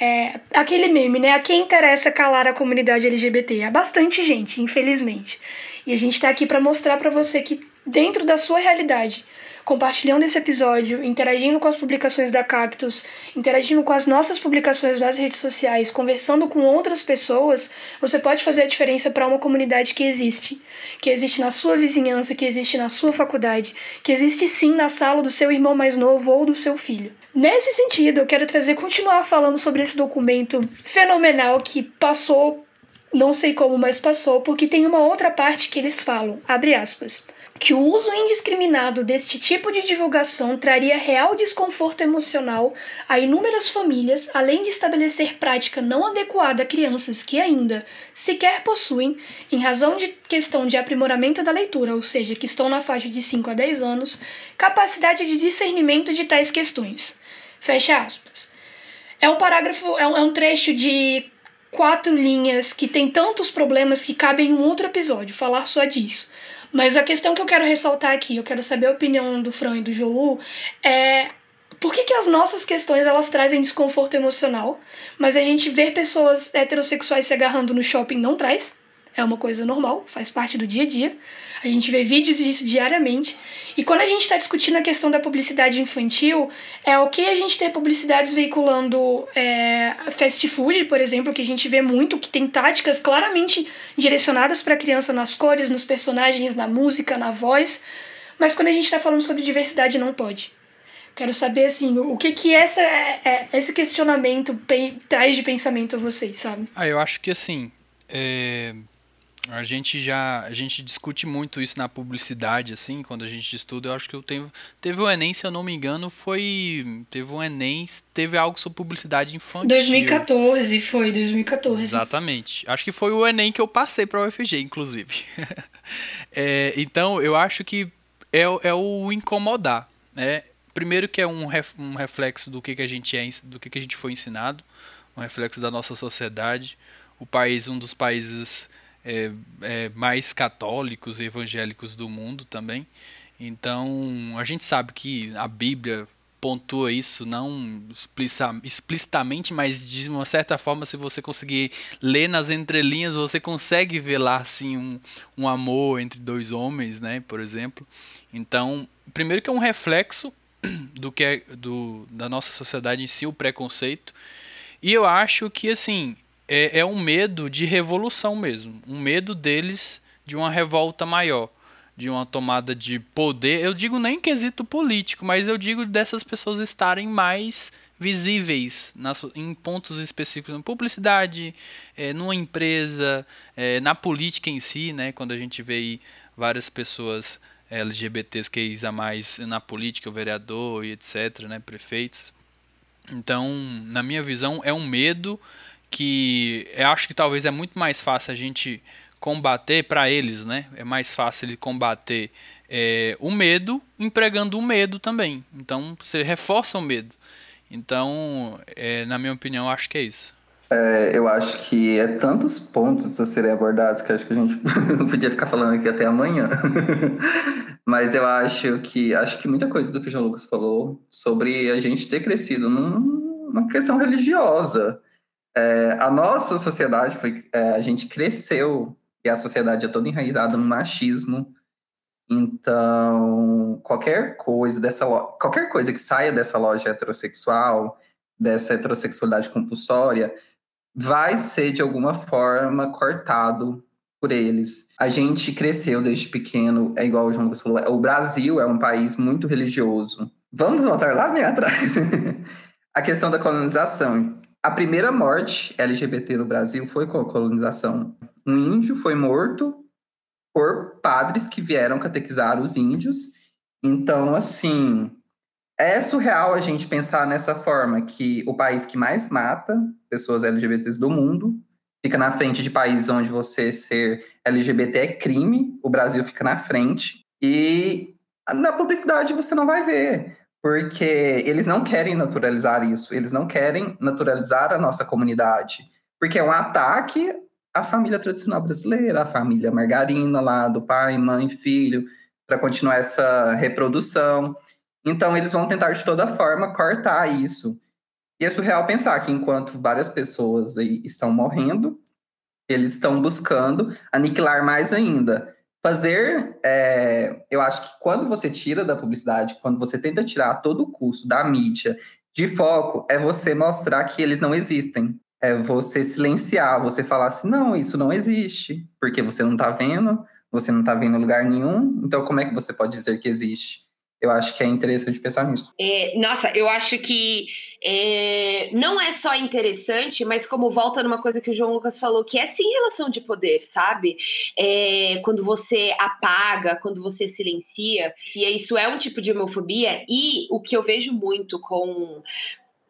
[SPEAKER 2] é, aquele meme, né? A quem interessa calar a comunidade LGBT? É bastante gente, infelizmente. E a gente está aqui para mostrar para você que dentro da sua realidade compartilhando esse episódio, interagindo com as publicações da Cactus, interagindo com as nossas publicações nas redes sociais, conversando com outras pessoas, você pode fazer a diferença para uma comunidade que existe, que existe na sua vizinhança, que existe na sua faculdade, que existe sim na sala do seu irmão mais novo ou do seu filho. Nesse sentido, eu quero trazer continuar falando sobre esse documento fenomenal que passou não sei como, mas passou, porque tem uma outra parte que eles falam, abre aspas que o uso indiscriminado deste tipo de divulgação traria real desconforto emocional a inúmeras famílias, além de estabelecer prática não adequada a crianças que ainda sequer possuem, em razão de questão de aprimoramento da leitura, ou seja, que estão na faixa de 5 a 10 anos, capacidade de discernimento de tais questões. Fecha aspas. É um parágrafo, é um, é um trecho de quatro linhas que tem tantos problemas que cabe em um outro episódio falar só disso. Mas a questão que eu quero ressaltar aqui, eu quero saber a opinião do Fran e do Jolu, é por que, que as nossas questões elas trazem desconforto emocional, mas a gente ver pessoas heterossexuais se agarrando no shopping não traz? É uma coisa normal, faz parte do dia a dia. A gente vê vídeos disso diariamente. E quando a gente está discutindo a questão da publicidade infantil, é ok a gente ter publicidades veiculando é, fast food, por exemplo, que a gente vê muito, que tem táticas claramente direcionadas para a criança nas cores, nos personagens, na música, na voz. Mas quando a gente está falando sobre diversidade, não pode. Quero saber, assim, o que que essa, é, é esse questionamento traz de pensamento a vocês, sabe?
[SPEAKER 4] Ah, eu acho que, assim, é a gente já a gente discute muito isso na publicidade assim, quando a gente estuda. Eu acho que eu tenho teve o ENEM, se eu não me engano, foi teve um ENEM, teve algo sobre publicidade infantil.
[SPEAKER 2] 2014 foi, 2014.
[SPEAKER 4] Exatamente. Acho que foi o ENEM que eu passei para o UFG, inclusive. é, então, eu acho que é, é o incomodar, né? Primeiro que é um, ref, um reflexo do que, que a gente é, do que, que a gente foi ensinado, um reflexo da nossa sociedade. O país, um dos países é, é, mais católicos e evangélicos do mundo também. Então, a gente sabe que a Bíblia pontua isso não explicitamente, mas de uma certa forma, se você conseguir ler nas entrelinhas, você consegue ver lá assim um, um amor entre dois homens, né, por exemplo. Então, primeiro que é um reflexo do que é do, da nossa sociedade em si, o preconceito. E eu acho que assim, é, é um medo de revolução mesmo. Um medo deles de uma revolta maior, de uma tomada de poder. Eu digo nem quesito político, mas eu digo dessas pessoas estarem mais visíveis nas, em pontos específicos, na publicidade, é, numa empresa, é, na política em si, né? Quando a gente vê aí várias pessoas LGBTs que a mais na política, o vereador e etc, né? Prefeitos. Então, na minha visão, é um medo que eu acho que talvez é muito mais fácil a gente combater para eles, né? É mais fácil ele combater é, o medo empregando o medo também. Então você reforça o medo. Então, é, na minha opinião, acho que é isso.
[SPEAKER 5] É, eu acho que é tantos pontos a serem abordados que acho que a gente podia ficar falando aqui até amanhã. Mas eu acho que acho que muita coisa do que o João Lucas falou sobre a gente ter crescido numa questão religiosa. É, a nossa sociedade foi, é, a gente cresceu e a sociedade é toda enraizada no machismo. Então, qualquer coisa dessa qualquer coisa que saia dessa loja heterossexual, dessa heterossexualidade compulsória, vai ser de alguma forma cortado por eles. A gente cresceu desde pequeno, é igual o João Lucas falou, o Brasil é um país muito religioso. Vamos voltar lá bem atrás. a questão da colonização. A primeira morte LGBT no Brasil foi com a colonização. Um índio foi morto por padres que vieram catequizar os índios. Então, assim, é surreal a gente pensar nessa forma que o país que mais mata pessoas LGBTs do mundo fica na frente de países onde você ser LGBT é crime, o Brasil fica na frente e na publicidade você não vai ver, porque eles não querem naturalizar isso, eles não querem naturalizar a nossa comunidade, porque é um ataque à família tradicional brasileira, à família margarina lá do pai, mãe, filho, para continuar essa reprodução. Então, eles vão tentar de toda forma cortar isso. E é surreal pensar que enquanto várias pessoas estão morrendo, eles estão buscando aniquilar mais ainda. Fazer, é, eu acho que quando você tira da publicidade, quando você tenta tirar todo custo da mídia de foco, é você mostrar que eles não existem. É você silenciar, você falar assim, não, isso não existe, porque você não está vendo, você não está vendo lugar nenhum, então como é que você pode dizer que existe? Eu acho que é interessante pensar nisso.
[SPEAKER 3] É, nossa, eu acho que é, não é só interessante, mas como volta numa coisa que o João Lucas falou, que é sim relação de poder, sabe? É, quando você apaga, quando você silencia, e isso é um tipo de homofobia, e o que eu vejo muito com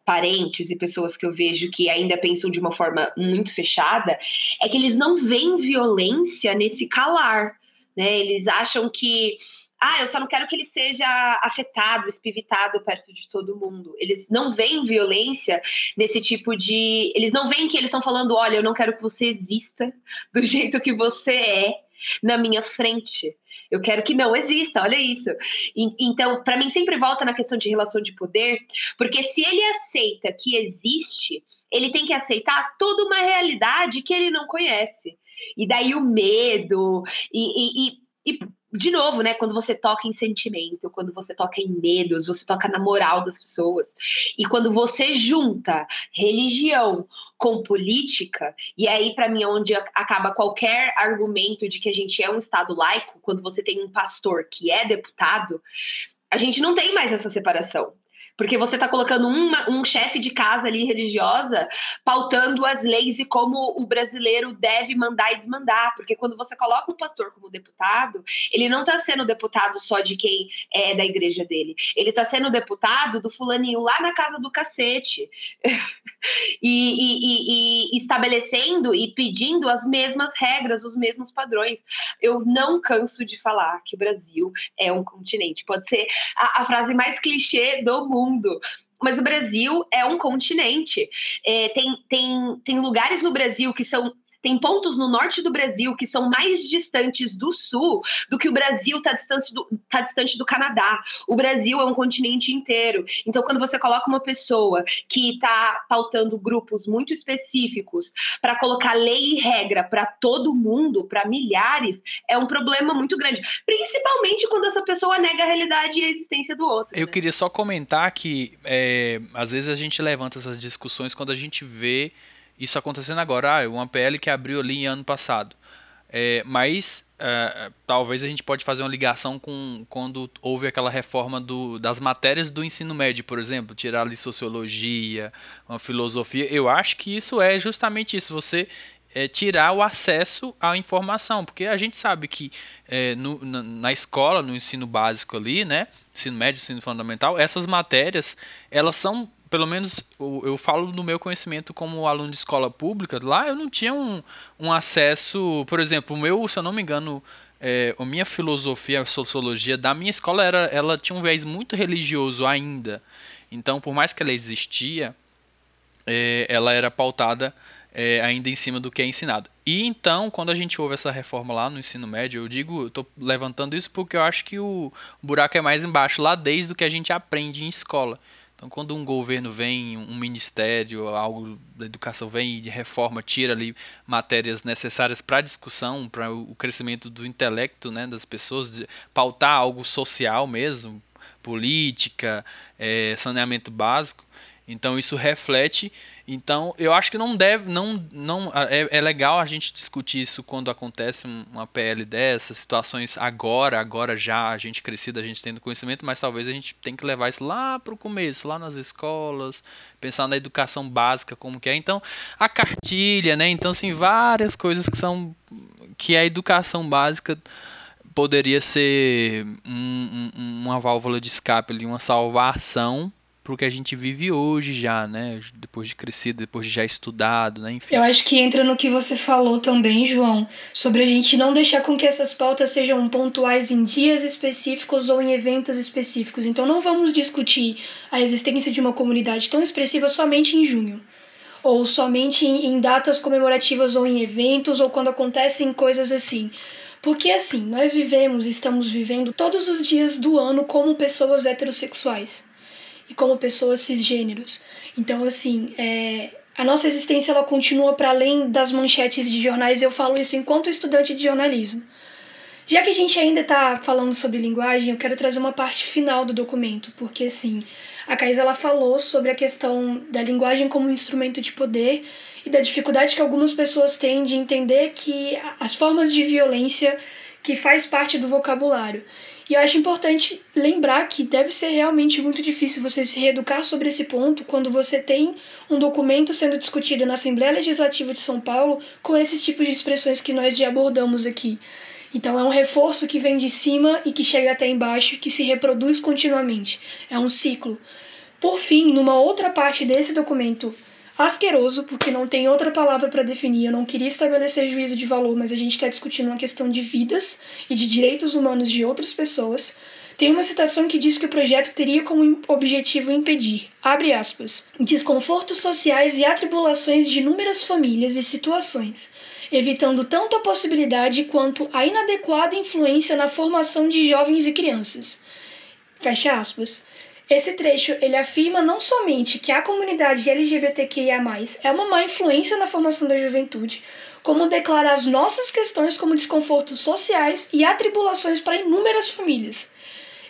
[SPEAKER 3] parentes e pessoas que eu vejo que ainda pensam de uma forma muito fechada, é que eles não veem violência nesse calar, né? Eles acham que ah, eu só não quero que ele seja afetado, espivitado perto de todo mundo. Eles não veem violência nesse tipo de. Eles não veem que eles estão falando: olha, eu não quero que você exista do jeito que você é na minha frente. Eu quero que não exista, olha isso. E, então, para mim, sempre volta na questão de relação de poder, porque se ele aceita que existe, ele tem que aceitar toda uma realidade que ele não conhece. E daí o medo, e, e, e de novo, né, quando você toca em sentimento, quando você toca em medos, você toca na moral das pessoas. E quando você junta religião com política, e aí para mim é onde acaba qualquer argumento de que a gente é um estado laico, quando você tem um pastor que é deputado, a gente não tem mais essa separação. Porque você está colocando uma, um chefe de casa ali religiosa pautando as leis e como o brasileiro deve mandar e desmandar. Porque quando você coloca um pastor como deputado, ele não está sendo deputado só de quem é da igreja dele. Ele está sendo deputado do fulaninho lá na casa do cacete. e, e, e, e estabelecendo e pedindo as mesmas regras, os mesmos padrões. Eu não canso de falar que o Brasil é um continente. Pode ser a, a frase mais clichê do mundo mundo. Mas o Brasil é um continente. É, tem, tem, tem lugares no Brasil que são tem pontos no norte do Brasil que são mais distantes do sul do que o Brasil está distante do, tá distante do Canadá. O Brasil é um continente inteiro. Então, quando você coloca uma pessoa que está pautando grupos muito específicos para colocar lei e regra para todo mundo, para milhares, é um problema muito grande. Principalmente quando essa pessoa nega a realidade e a existência do outro.
[SPEAKER 4] Eu
[SPEAKER 3] né?
[SPEAKER 4] queria só comentar que é, às vezes a gente levanta essas discussões quando a gente vê isso acontecendo agora. Ah, uma PL que abriu ali ano passado. É, mas é, talvez a gente pode fazer uma ligação com quando houve aquela reforma do, das matérias do ensino médio, por exemplo, tirar ali sociologia, uma filosofia. Eu acho que isso é justamente isso. Você é, tirar o acesso à informação, porque a gente sabe que é, no, na, na, escola, no ensino básico ali, né, ensino médio, ensino fundamental, essas matérias elas são pelo menos eu, eu falo do meu conhecimento como aluno de escola pública, lá eu não tinha um, um acesso, por exemplo, o meu, se eu não me engano, é, a minha filosofia, a sociologia da minha escola era, ela tinha um viés muito religioso ainda. Então, por mais que ela existia, é, ela era pautada é, ainda em cima do que é ensinado. E então, quando a gente ouve essa reforma lá no ensino médio, eu digo, eu tô levantando isso porque eu acho que o buraco é mais embaixo lá desde o que a gente aprende em escola. Então, quando um governo vem, um ministério, algo da educação vem e de reforma, tira ali matérias necessárias para a discussão, para o crescimento do intelecto né, das pessoas, pautar algo social mesmo, política, é, saneamento básico. Então, isso reflete então, eu acho que não deve, não, não é, é legal a gente discutir isso quando acontece uma PL dessas, situações agora, agora já, a gente crescida, a gente tendo conhecimento, mas talvez a gente tem que levar isso lá para o começo, lá nas escolas, pensar na educação básica como que é. Então, a cartilha, né? Então, assim, várias coisas que são que a educação básica poderia ser um, um, uma válvula de escape uma salvação pro que a gente vive hoje já, né? Depois de crescido, depois de já estudado, né? Enfim.
[SPEAKER 2] Eu acho que entra no que você falou também, João, sobre a gente não deixar com que essas pautas sejam pontuais em dias específicos ou em eventos específicos. Então não vamos discutir a existência de uma comunidade tão expressiva somente em junho. Ou somente em datas comemorativas ou em eventos ou quando acontecem coisas assim. Porque assim, nós vivemos, estamos vivendo todos os dias do ano como pessoas heterossexuais e como pessoas cisgêneros. Então, assim, é, a nossa existência ela continua para além das manchetes de jornais. Eu falo isso enquanto estudante de jornalismo. Já que a gente ainda está falando sobre linguagem, eu quero trazer uma parte final do documento, porque assim, a Caís ela falou sobre a questão da linguagem como um instrumento de poder e da dificuldade que algumas pessoas têm de entender que as formas de violência que faz parte do vocabulário. E eu acho importante lembrar que deve ser realmente muito difícil você se reeducar sobre esse ponto quando você tem um documento sendo discutido na Assembleia Legislativa de São Paulo com esses tipos de expressões que nós já abordamos aqui. Então é um reforço que vem de cima e que chega até embaixo que se reproduz continuamente. É um ciclo. Por fim, numa outra parte desse documento asqueroso, porque não tem outra palavra para definir. Eu não queria estabelecer juízo de valor, mas a gente está discutindo uma questão de vidas e de direitos humanos de outras pessoas. Tem uma citação que diz que o projeto teria como objetivo impedir, abre aspas, desconfortos sociais e atribulações de inúmeras famílias e situações, evitando tanto a possibilidade quanto a inadequada influência na formação de jovens e crianças. Fecha aspas. Esse trecho ele afirma não somente que a comunidade LGBTQIA+ é uma má influência na formação da juventude, como declara as nossas questões como desconfortos sociais e atribulações para inúmeras famílias.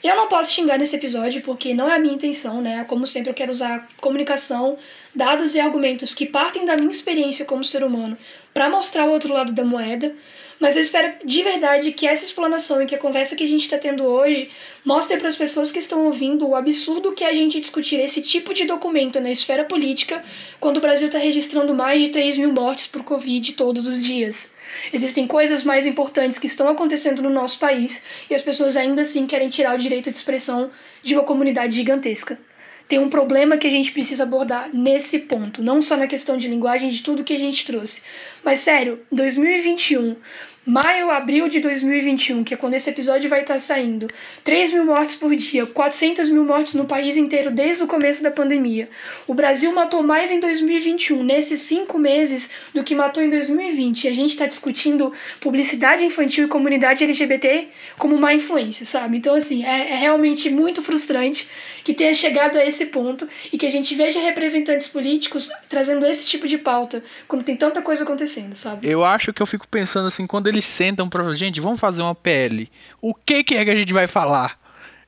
[SPEAKER 2] Eu não posso xingar nesse episódio porque não é a minha intenção, né? Como sempre, eu quero usar comunicação, dados e argumentos que partem da minha experiência como ser humano para mostrar o outro lado da moeda, mas eu espero de verdade que essa explanação e que a conversa que a gente está tendo hoje mostre para as pessoas que estão ouvindo o absurdo que é a gente discutir esse tipo de documento na esfera política quando o Brasil está registrando mais de 3 mil mortes por Covid todos os dias. Existem coisas mais importantes que estão acontecendo no nosso país e as pessoas ainda assim querem tirar o direito de expressão de uma comunidade gigantesca tem um problema que a gente precisa abordar nesse ponto, não só na questão de linguagem, de tudo que a gente trouxe. Mas sério, 2021, maio, abril de 2021, que é quando esse episódio vai estar saindo, 3 mil mortes por dia, 400 mil mortes no país inteiro desde o começo da pandemia. O Brasil matou mais em 2021, nesses cinco meses, do que matou em 2020. E a gente está discutindo publicidade infantil e comunidade LGBT como má influência, sabe? Então, assim, é, é realmente muito frustrante que tenha chegado a esse ponto e que a gente veja representantes políticos trazendo esse tipo de pauta quando tem tanta coisa acontecendo, sabe?
[SPEAKER 4] Eu acho que eu fico pensando assim, quando ele eles sentam pra gente, vamos fazer uma PL. O que, que é que a gente vai falar?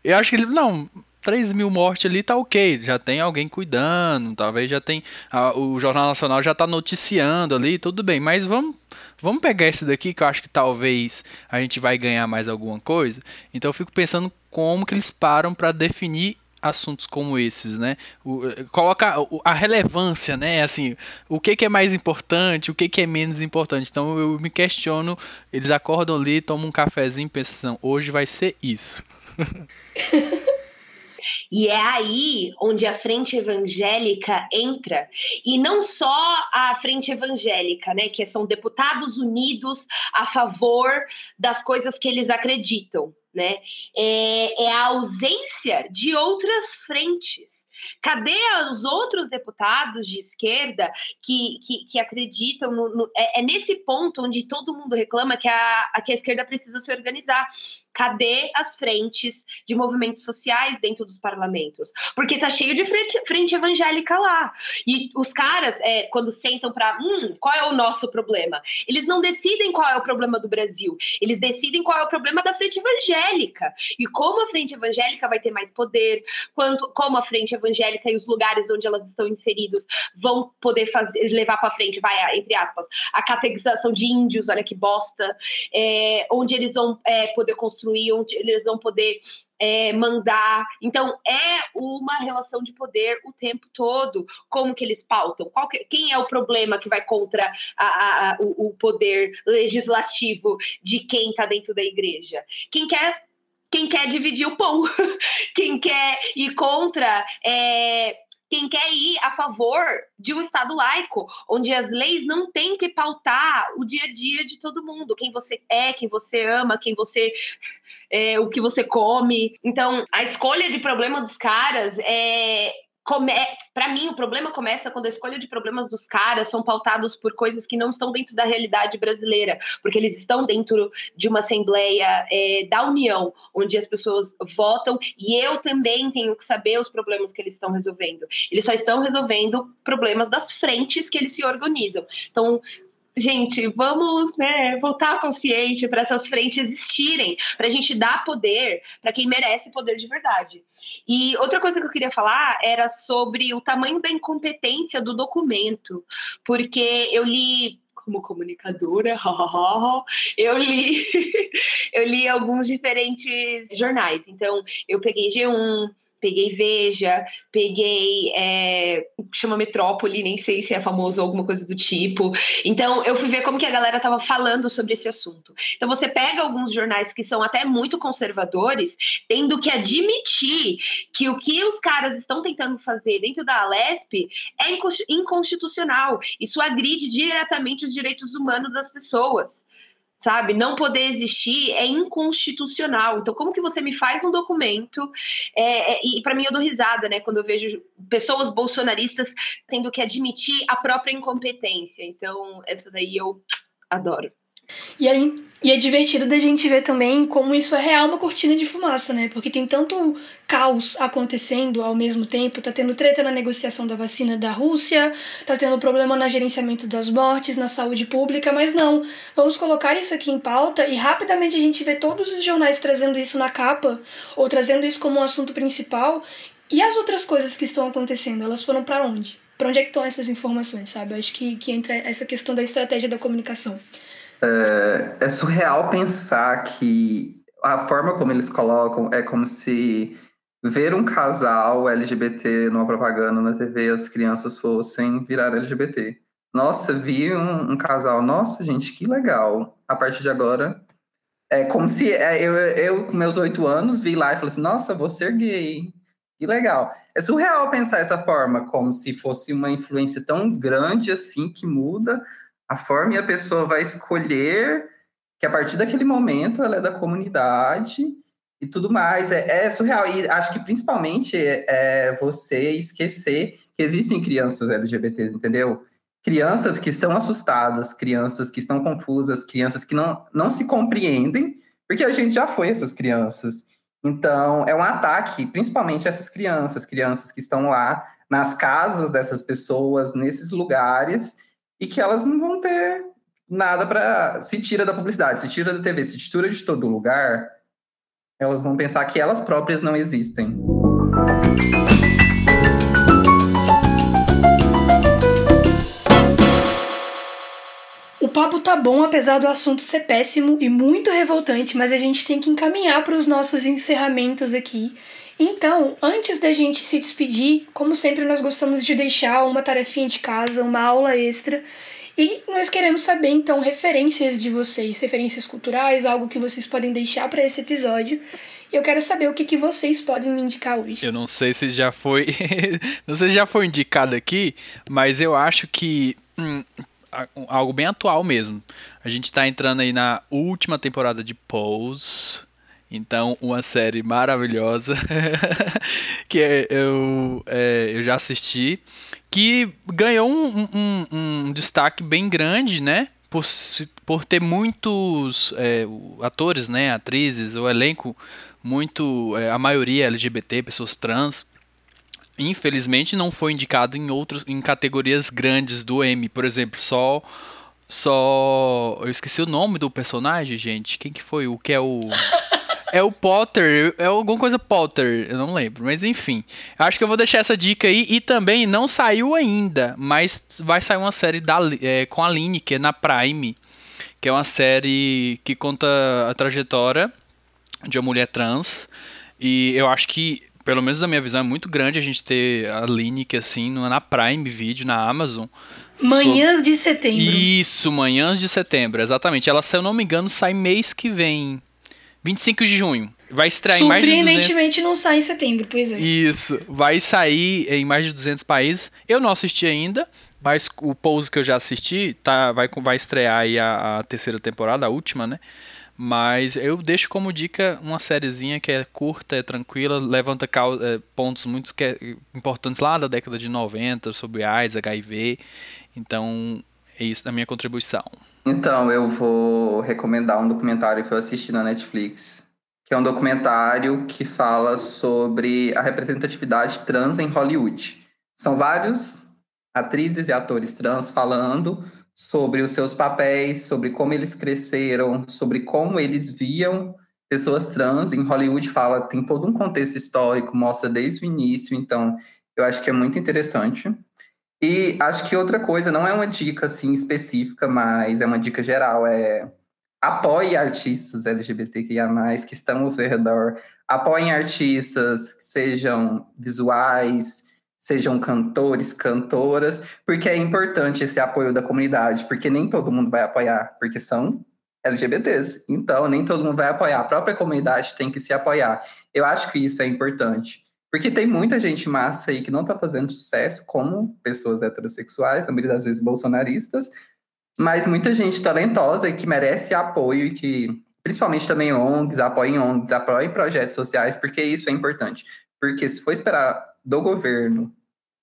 [SPEAKER 4] Eu acho que ele. Não, 3 mil mortes ali tá ok. Já tem alguém cuidando, talvez já tem. A, o Jornal Nacional já tá noticiando ali, tudo bem. Mas vamos, vamos pegar esse daqui que eu acho que talvez a gente vai ganhar mais alguma coisa. Então eu fico pensando como que eles param para definir assuntos como esses, né? O, eh, coloca a relevância, né? Assim, o que, que é mais importante, o que, que é menos importante. Então eu me questiono, eles acordam ali, tomam um cafezinho e pensam assim, hoje vai ser isso.
[SPEAKER 3] E é aí onde a frente evangélica entra. E não só a frente evangélica, né? Que são deputados unidos a favor das coisas que eles acreditam, né? É, é a ausência de outras frentes. Cadê os outros deputados de esquerda que, que, que acreditam no, no é, é, nesse ponto onde todo mundo reclama que a, que a esquerda precisa se organizar. Cadê as frentes de movimentos sociais dentro dos parlamentos? Porque tá cheio de frente, frente evangélica lá. E os caras, é, quando sentam para, hum, qual é o nosso problema? Eles não decidem qual é o problema do Brasil. Eles decidem qual é o problema da frente evangélica. E como a frente evangélica vai ter mais poder, quanto, como a frente evangélica e os lugares onde elas estão inseridos vão poder fazer, levar para frente, vai, entre aspas, a catequização de índios, olha que bosta, é, onde eles vão é, poder construir construir, onde eles vão poder é, mandar. Então, é uma relação de poder o tempo todo. Como que eles pautam? Que, quem é o problema que vai contra a, a, a, o, o, poder legislativo de quem está dentro da igreja? Quem quer. Quem quer dividir o pão, quem quer ir contra é, quem quer ir a favor de um Estado laico, onde as leis não têm que pautar o dia a dia de todo mundo, quem você é, quem você ama, quem você é, o que você come. Então, a escolha de problema dos caras é come... para mim, o problema começa quando a escolha de problemas dos caras são pautados por coisas que não estão dentro da realidade brasileira, porque eles estão dentro de uma assembleia é, da União, onde as pessoas votam, e eu também tenho que saber os problemas que eles estão resolvendo. Eles só estão resolvendo problemas das frentes que eles se organizam. Então, gente, vamos né, voltar consciente para essas frentes existirem, para a gente dar poder para quem merece poder de verdade. E outra coisa que eu queria falar era sobre o tamanho da incompetência do documento, porque eu li como comunicadora, eu li eu li alguns diferentes jornais. Então, eu peguei G1, peguei Veja, peguei é, chama Metrópole, nem sei se é famoso ou alguma coisa do tipo. Então eu fui ver como que a galera estava falando sobre esse assunto. Então você pega alguns jornais que são até muito conservadores, tendo que admitir que o que os caras estão tentando fazer dentro da Alesp é inconstitucional. Isso agride diretamente os direitos humanos das pessoas sabe? Não poder existir é inconstitucional. Então, como que você me faz um documento? É, é, e para mim eu dou risada, né? Quando eu vejo pessoas bolsonaristas tendo que admitir a própria incompetência. Então, essa daí eu adoro.
[SPEAKER 2] E, aí, e é divertido da gente ver também como isso é real uma cortina de fumaça, né? Porque tem tanto caos acontecendo ao mesmo tempo, tá tendo treta na negociação da vacina da Rússia, tá tendo problema no gerenciamento das mortes, na saúde pública, mas não. Vamos colocar isso aqui em pauta e rapidamente a gente vê todos os jornais trazendo isso na capa, ou trazendo isso como um assunto principal. E as outras coisas que estão acontecendo, elas foram para onde? Para onde é que estão essas informações, sabe? Eu acho que, que entra essa questão da estratégia da comunicação.
[SPEAKER 5] É, é surreal pensar que a forma como eles colocam é como se ver um casal LGBT numa propaganda na TV as crianças fossem virar LGBT. Nossa, vi um, um casal, nossa, gente, que legal. A partir de agora, é como se é, eu, eu, com meus oito anos, vi lá e falei assim: nossa, vou ser gay. Que legal. É surreal pensar essa forma, como se fosse uma influência tão grande assim que muda a forma e a pessoa vai escolher que a partir daquele momento ela é da comunidade e tudo mais. É, é surreal. E acho que principalmente é, é você esquecer que existem crianças LGBTs, entendeu? Crianças que estão assustadas, crianças que estão confusas, crianças que não, não se compreendem, porque a gente já foi essas crianças. Então, é um ataque, principalmente essas crianças, crianças que estão lá nas casas dessas pessoas, nesses lugares, e que elas não vão ter nada para. Se tira da publicidade, se tira da TV, se tira de todo lugar, elas vão pensar que elas próprias não existem.
[SPEAKER 2] O papo tá bom, apesar do assunto ser péssimo e muito revoltante, mas a gente tem que encaminhar para os nossos encerramentos aqui. Então, antes da gente se despedir, como sempre, nós gostamos de deixar uma tarefinha de casa, uma aula extra. E nós queremos saber, então, referências de vocês, referências culturais, algo que vocês podem deixar para esse episódio. Eu quero saber o que, que vocês podem me indicar hoje.
[SPEAKER 4] Eu não sei se já foi. não sei se já foi indicado aqui, mas eu acho que. Hum, algo bem atual mesmo. A gente está entrando aí na última temporada de Pose. Então, uma série maravilhosa que eu, é, eu já assisti, que ganhou um, um, um, destaque bem grande, né? Por, por ter muitos é, atores, né? Atrizes, o elenco muito, é, a maioria LGBT, pessoas trans. Infelizmente não foi indicado em outros, em categorias grandes do M, por exemplo, só só eu esqueci o nome do personagem, gente. Quem que foi? O que é o É o Potter, é alguma coisa Potter, eu não lembro, mas enfim. Acho que eu vou deixar essa dica aí e também não saiu ainda, mas vai sair uma série da, é, com a Lineker na Prime, que é uma série que conta a trajetória de uma mulher trans e eu acho que pelo menos na minha visão, é muito grande a gente ter a Lineker assim na Prime Video, na Amazon.
[SPEAKER 2] Manhãs so... de setembro.
[SPEAKER 4] Isso, Manhãs de setembro, exatamente. Ela, se eu não me engano, sai mês que vem. 25 de junho. Vai estrear em mais de
[SPEAKER 2] 200... Surpreendentemente não sai em setembro, pois é.
[SPEAKER 4] Isso. Vai sair em mais de 200 países. Eu não assisti ainda, mas o Pose que eu já assisti tá, vai, vai estrear aí a, a terceira temporada, a última, né? Mas eu deixo como dica uma sériezinha que é curta, é tranquila, levanta é, pontos muito que é, importantes lá da década de 90 sobre AIDS, HIV. Então, é isso da minha contribuição.
[SPEAKER 5] Então, eu vou recomendar um documentário que eu assisti na Netflix, que é um documentário que fala sobre a representatividade trans em Hollywood. São vários atrizes e atores trans falando sobre os seus papéis, sobre como eles cresceram, sobre como eles viam pessoas trans. Em Hollywood fala, tem todo um contexto histórico, mostra desde o início, então eu acho que é muito interessante. E acho que outra coisa, não é uma dica assim específica, mas é uma dica geral, é apoie artistas LGBTQIA+, que estão ao seu redor, apoiem artistas que sejam visuais, sejam cantores, cantoras, porque é importante esse apoio da comunidade, porque nem todo mundo vai apoiar, porque são LGBTs. Então, nem todo mundo vai apoiar. A própria comunidade tem que se apoiar. Eu acho que isso é importante. Porque tem muita gente massa aí que não está fazendo sucesso, como pessoas heterossexuais, na maioria das vezes bolsonaristas, mas muita gente talentosa e que merece apoio e que, principalmente também ONGs, apoiem ONGs, apoiem projetos sociais, porque isso é importante. Porque se for esperar do governo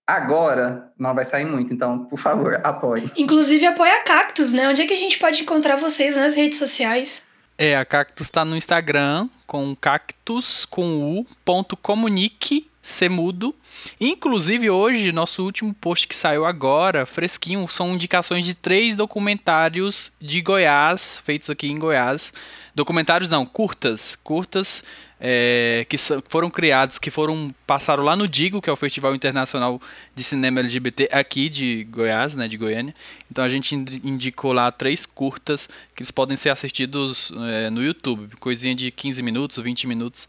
[SPEAKER 5] agora, não vai sair muito. Então, por favor, apoie.
[SPEAKER 2] Inclusive, apoia a Cactus, né? Onde é que a gente pode encontrar vocês nas redes sociais?
[SPEAKER 4] É, a Cactus está no Instagram com cactus com u ponto comunique semudo. Inclusive hoje nosso último post que saiu agora, fresquinho, são indicações de três documentários de Goiás feitos aqui em Goiás. Documentários não, curtas, curtas é, que foram criados, que foram passaram lá no Digo, que é o Festival Internacional de Cinema LGBT aqui de Goiás, né, de Goiânia. Então a gente indicou lá três curtas que eles podem ser assistidos é, no YouTube, coisinha de 15 minutos, 20 minutos.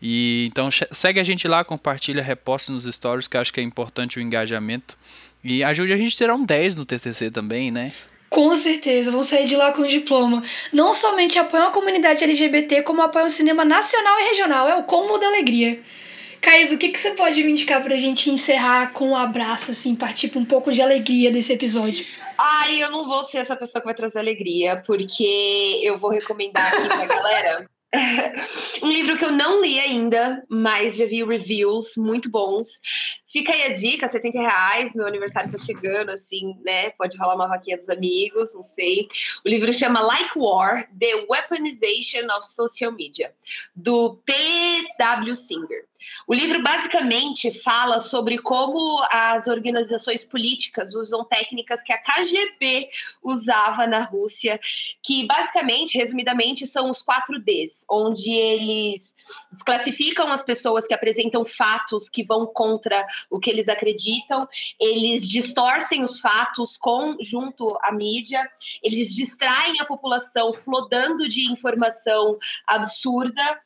[SPEAKER 4] E então segue a gente lá, compartilha, reposta nos stories, que acho que é importante o engajamento. E ajude a gente a tirar um 10 no TCC também, né?
[SPEAKER 2] Com certeza, vão sair de lá com diploma. Não somente apoiam a comunidade LGBT, como apoiam o cinema nacional e regional. É o combo da alegria. Caís, o que, que você pode me indicar pra gente encerrar com um abraço, assim, partir pra um pouco de alegria desse episódio?
[SPEAKER 3] Ai, eu não vou ser essa pessoa que vai trazer alegria, porque eu vou recomendar aqui pra galera um livro que eu não li ainda, mas já vi reviews muito bons. Fica aí a dica, 70 reais, meu aniversário tá chegando, assim, né? Pode rolar uma vaquinha dos amigos, não sei. O livro chama Like War, The Weaponization of Social Media, do P.W. Singer. O livro basicamente fala sobre como as organizações políticas usam técnicas que a KGB usava na Rússia, que basicamente, resumidamente, são os quatro Ds, onde eles desclassificam as pessoas que apresentam fatos que vão contra o que eles acreditam, eles distorcem os fatos com junto à mídia, eles distraem a população flodando de informação absurda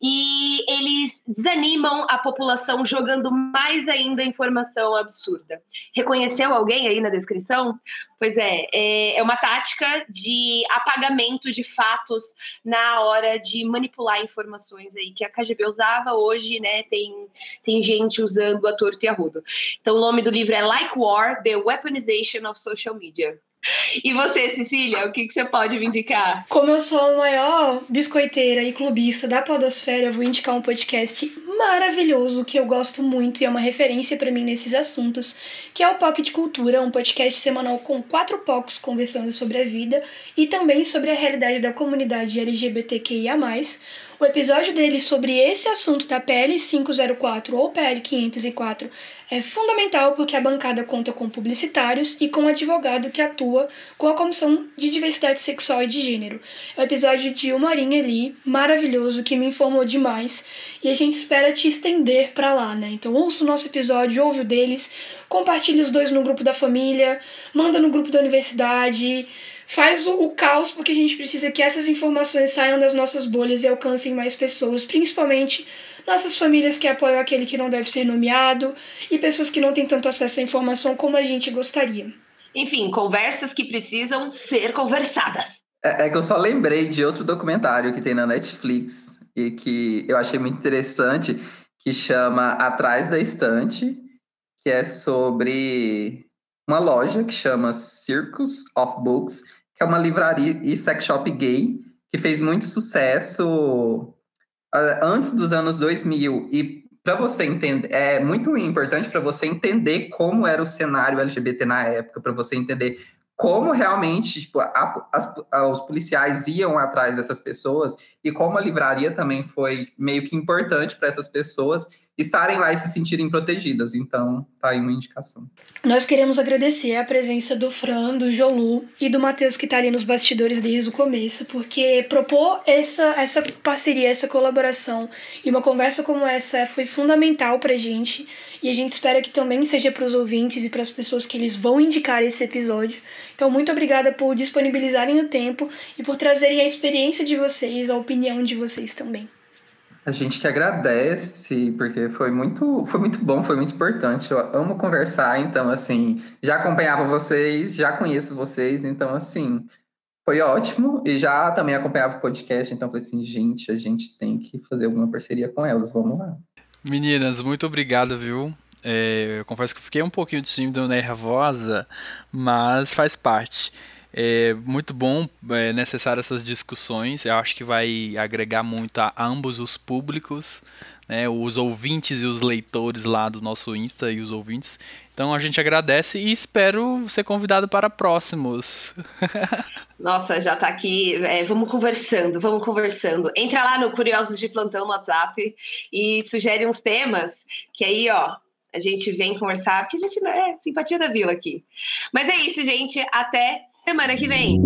[SPEAKER 3] e eles desanimam a população jogando mais ainda informação absurda. Reconheceu alguém aí na descrição? Pois é, é, é uma tática de apagamento de fatos na hora de manipular informações aí que a KGB usava hoje, né? Tem, tem gente usando a torto e a rodo. Então o nome do livro é Like War: The Weaponization of Social Media. E você, Cecília, o que, que você pode me indicar?
[SPEAKER 2] Como eu sou a maior biscoiteira e clubista da Podosfera, eu vou indicar um podcast maravilhoso que eu gosto muito e é uma referência para mim nesses assuntos, que é o Pocket Cultura, um podcast semanal com quatro POCs conversando sobre a vida e também sobre a realidade da comunidade LGBTQIA. O episódio dele sobre esse assunto da PL 504 ou PL 504 é fundamental porque a bancada conta com publicitários e com um advogado que atua com a Comissão de Diversidade Sexual e de Gênero. É um episódio de uma horinha ali, maravilhoso, que me informou demais e a gente espera te estender para lá, né? Então ouça o nosso episódio, ouve o deles, compartilhe os dois no grupo da família, manda no grupo da universidade faz o, o, caos, porque a gente precisa que essas informações saiam das nossas bolhas e alcancem mais pessoas, principalmente nossas famílias que apoiam aquele que não deve ser nomeado e pessoas que não têm tanto acesso à informação como a gente gostaria.
[SPEAKER 3] Enfim, conversas que precisam ser conversadas.
[SPEAKER 5] É, é que eu só lembrei de outro documentário que tem na Netflix e que eu achei muito interessante, que chama Atrás da Estante, que é sobre uma loja que chama Circus of Books, que é uma livraria e sex shop gay que fez muito sucesso uh, antes dos anos 2000 e para você entender é muito importante para você entender como era o cenário LGBT na época, para você entender como realmente tipo, a, as, a, os policiais iam atrás dessas pessoas e como a livraria também foi meio que importante para essas pessoas estarem lá e se sentirem protegidas. Então, tá aí uma indicação.
[SPEAKER 2] Nós queremos agradecer a presença do Fran, do Jolu e do Matheus que está ali nos bastidores desde o começo, porque propor essa, essa parceria, essa colaboração e uma conversa como essa foi fundamental pra gente e a gente espera que também seja para os ouvintes e para as pessoas que eles vão indicar esse episódio. Então, muito obrigada por disponibilizarem o tempo e por trazerem a experiência de vocês, a opinião de vocês também.
[SPEAKER 5] A gente que agradece, porque foi muito, foi muito bom, foi muito importante. Eu amo conversar, então, assim, já acompanhava vocês, já conheço vocês, então, assim, foi ótimo. E já também acompanhava o podcast, então, falei assim, gente, a gente tem que fazer alguma parceria com elas, vamos lá.
[SPEAKER 4] Meninas, muito obrigado, viu? É, eu confesso que fiquei um pouquinho tímido, nervosa, mas faz parte. É muito bom, é necessário essas discussões. Eu acho que vai agregar muito a ambos os públicos, né, os ouvintes e os leitores lá do nosso Insta e os ouvintes. Então a gente agradece e espero ser convidado para próximos.
[SPEAKER 3] Nossa, já tá aqui. É, vamos conversando, vamos conversando. Entra lá no Curiosos de Plantão no WhatsApp e sugere uns temas que aí, ó, a gente vem conversar, porque a gente é simpatia da vila aqui. Mas é isso, gente. Até semana que vem.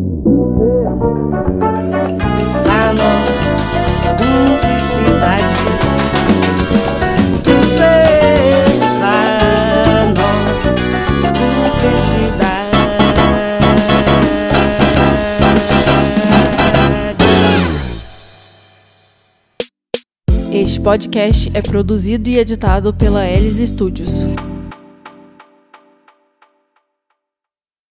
[SPEAKER 7] Este podcast é produzido e editado pela Elis Studios.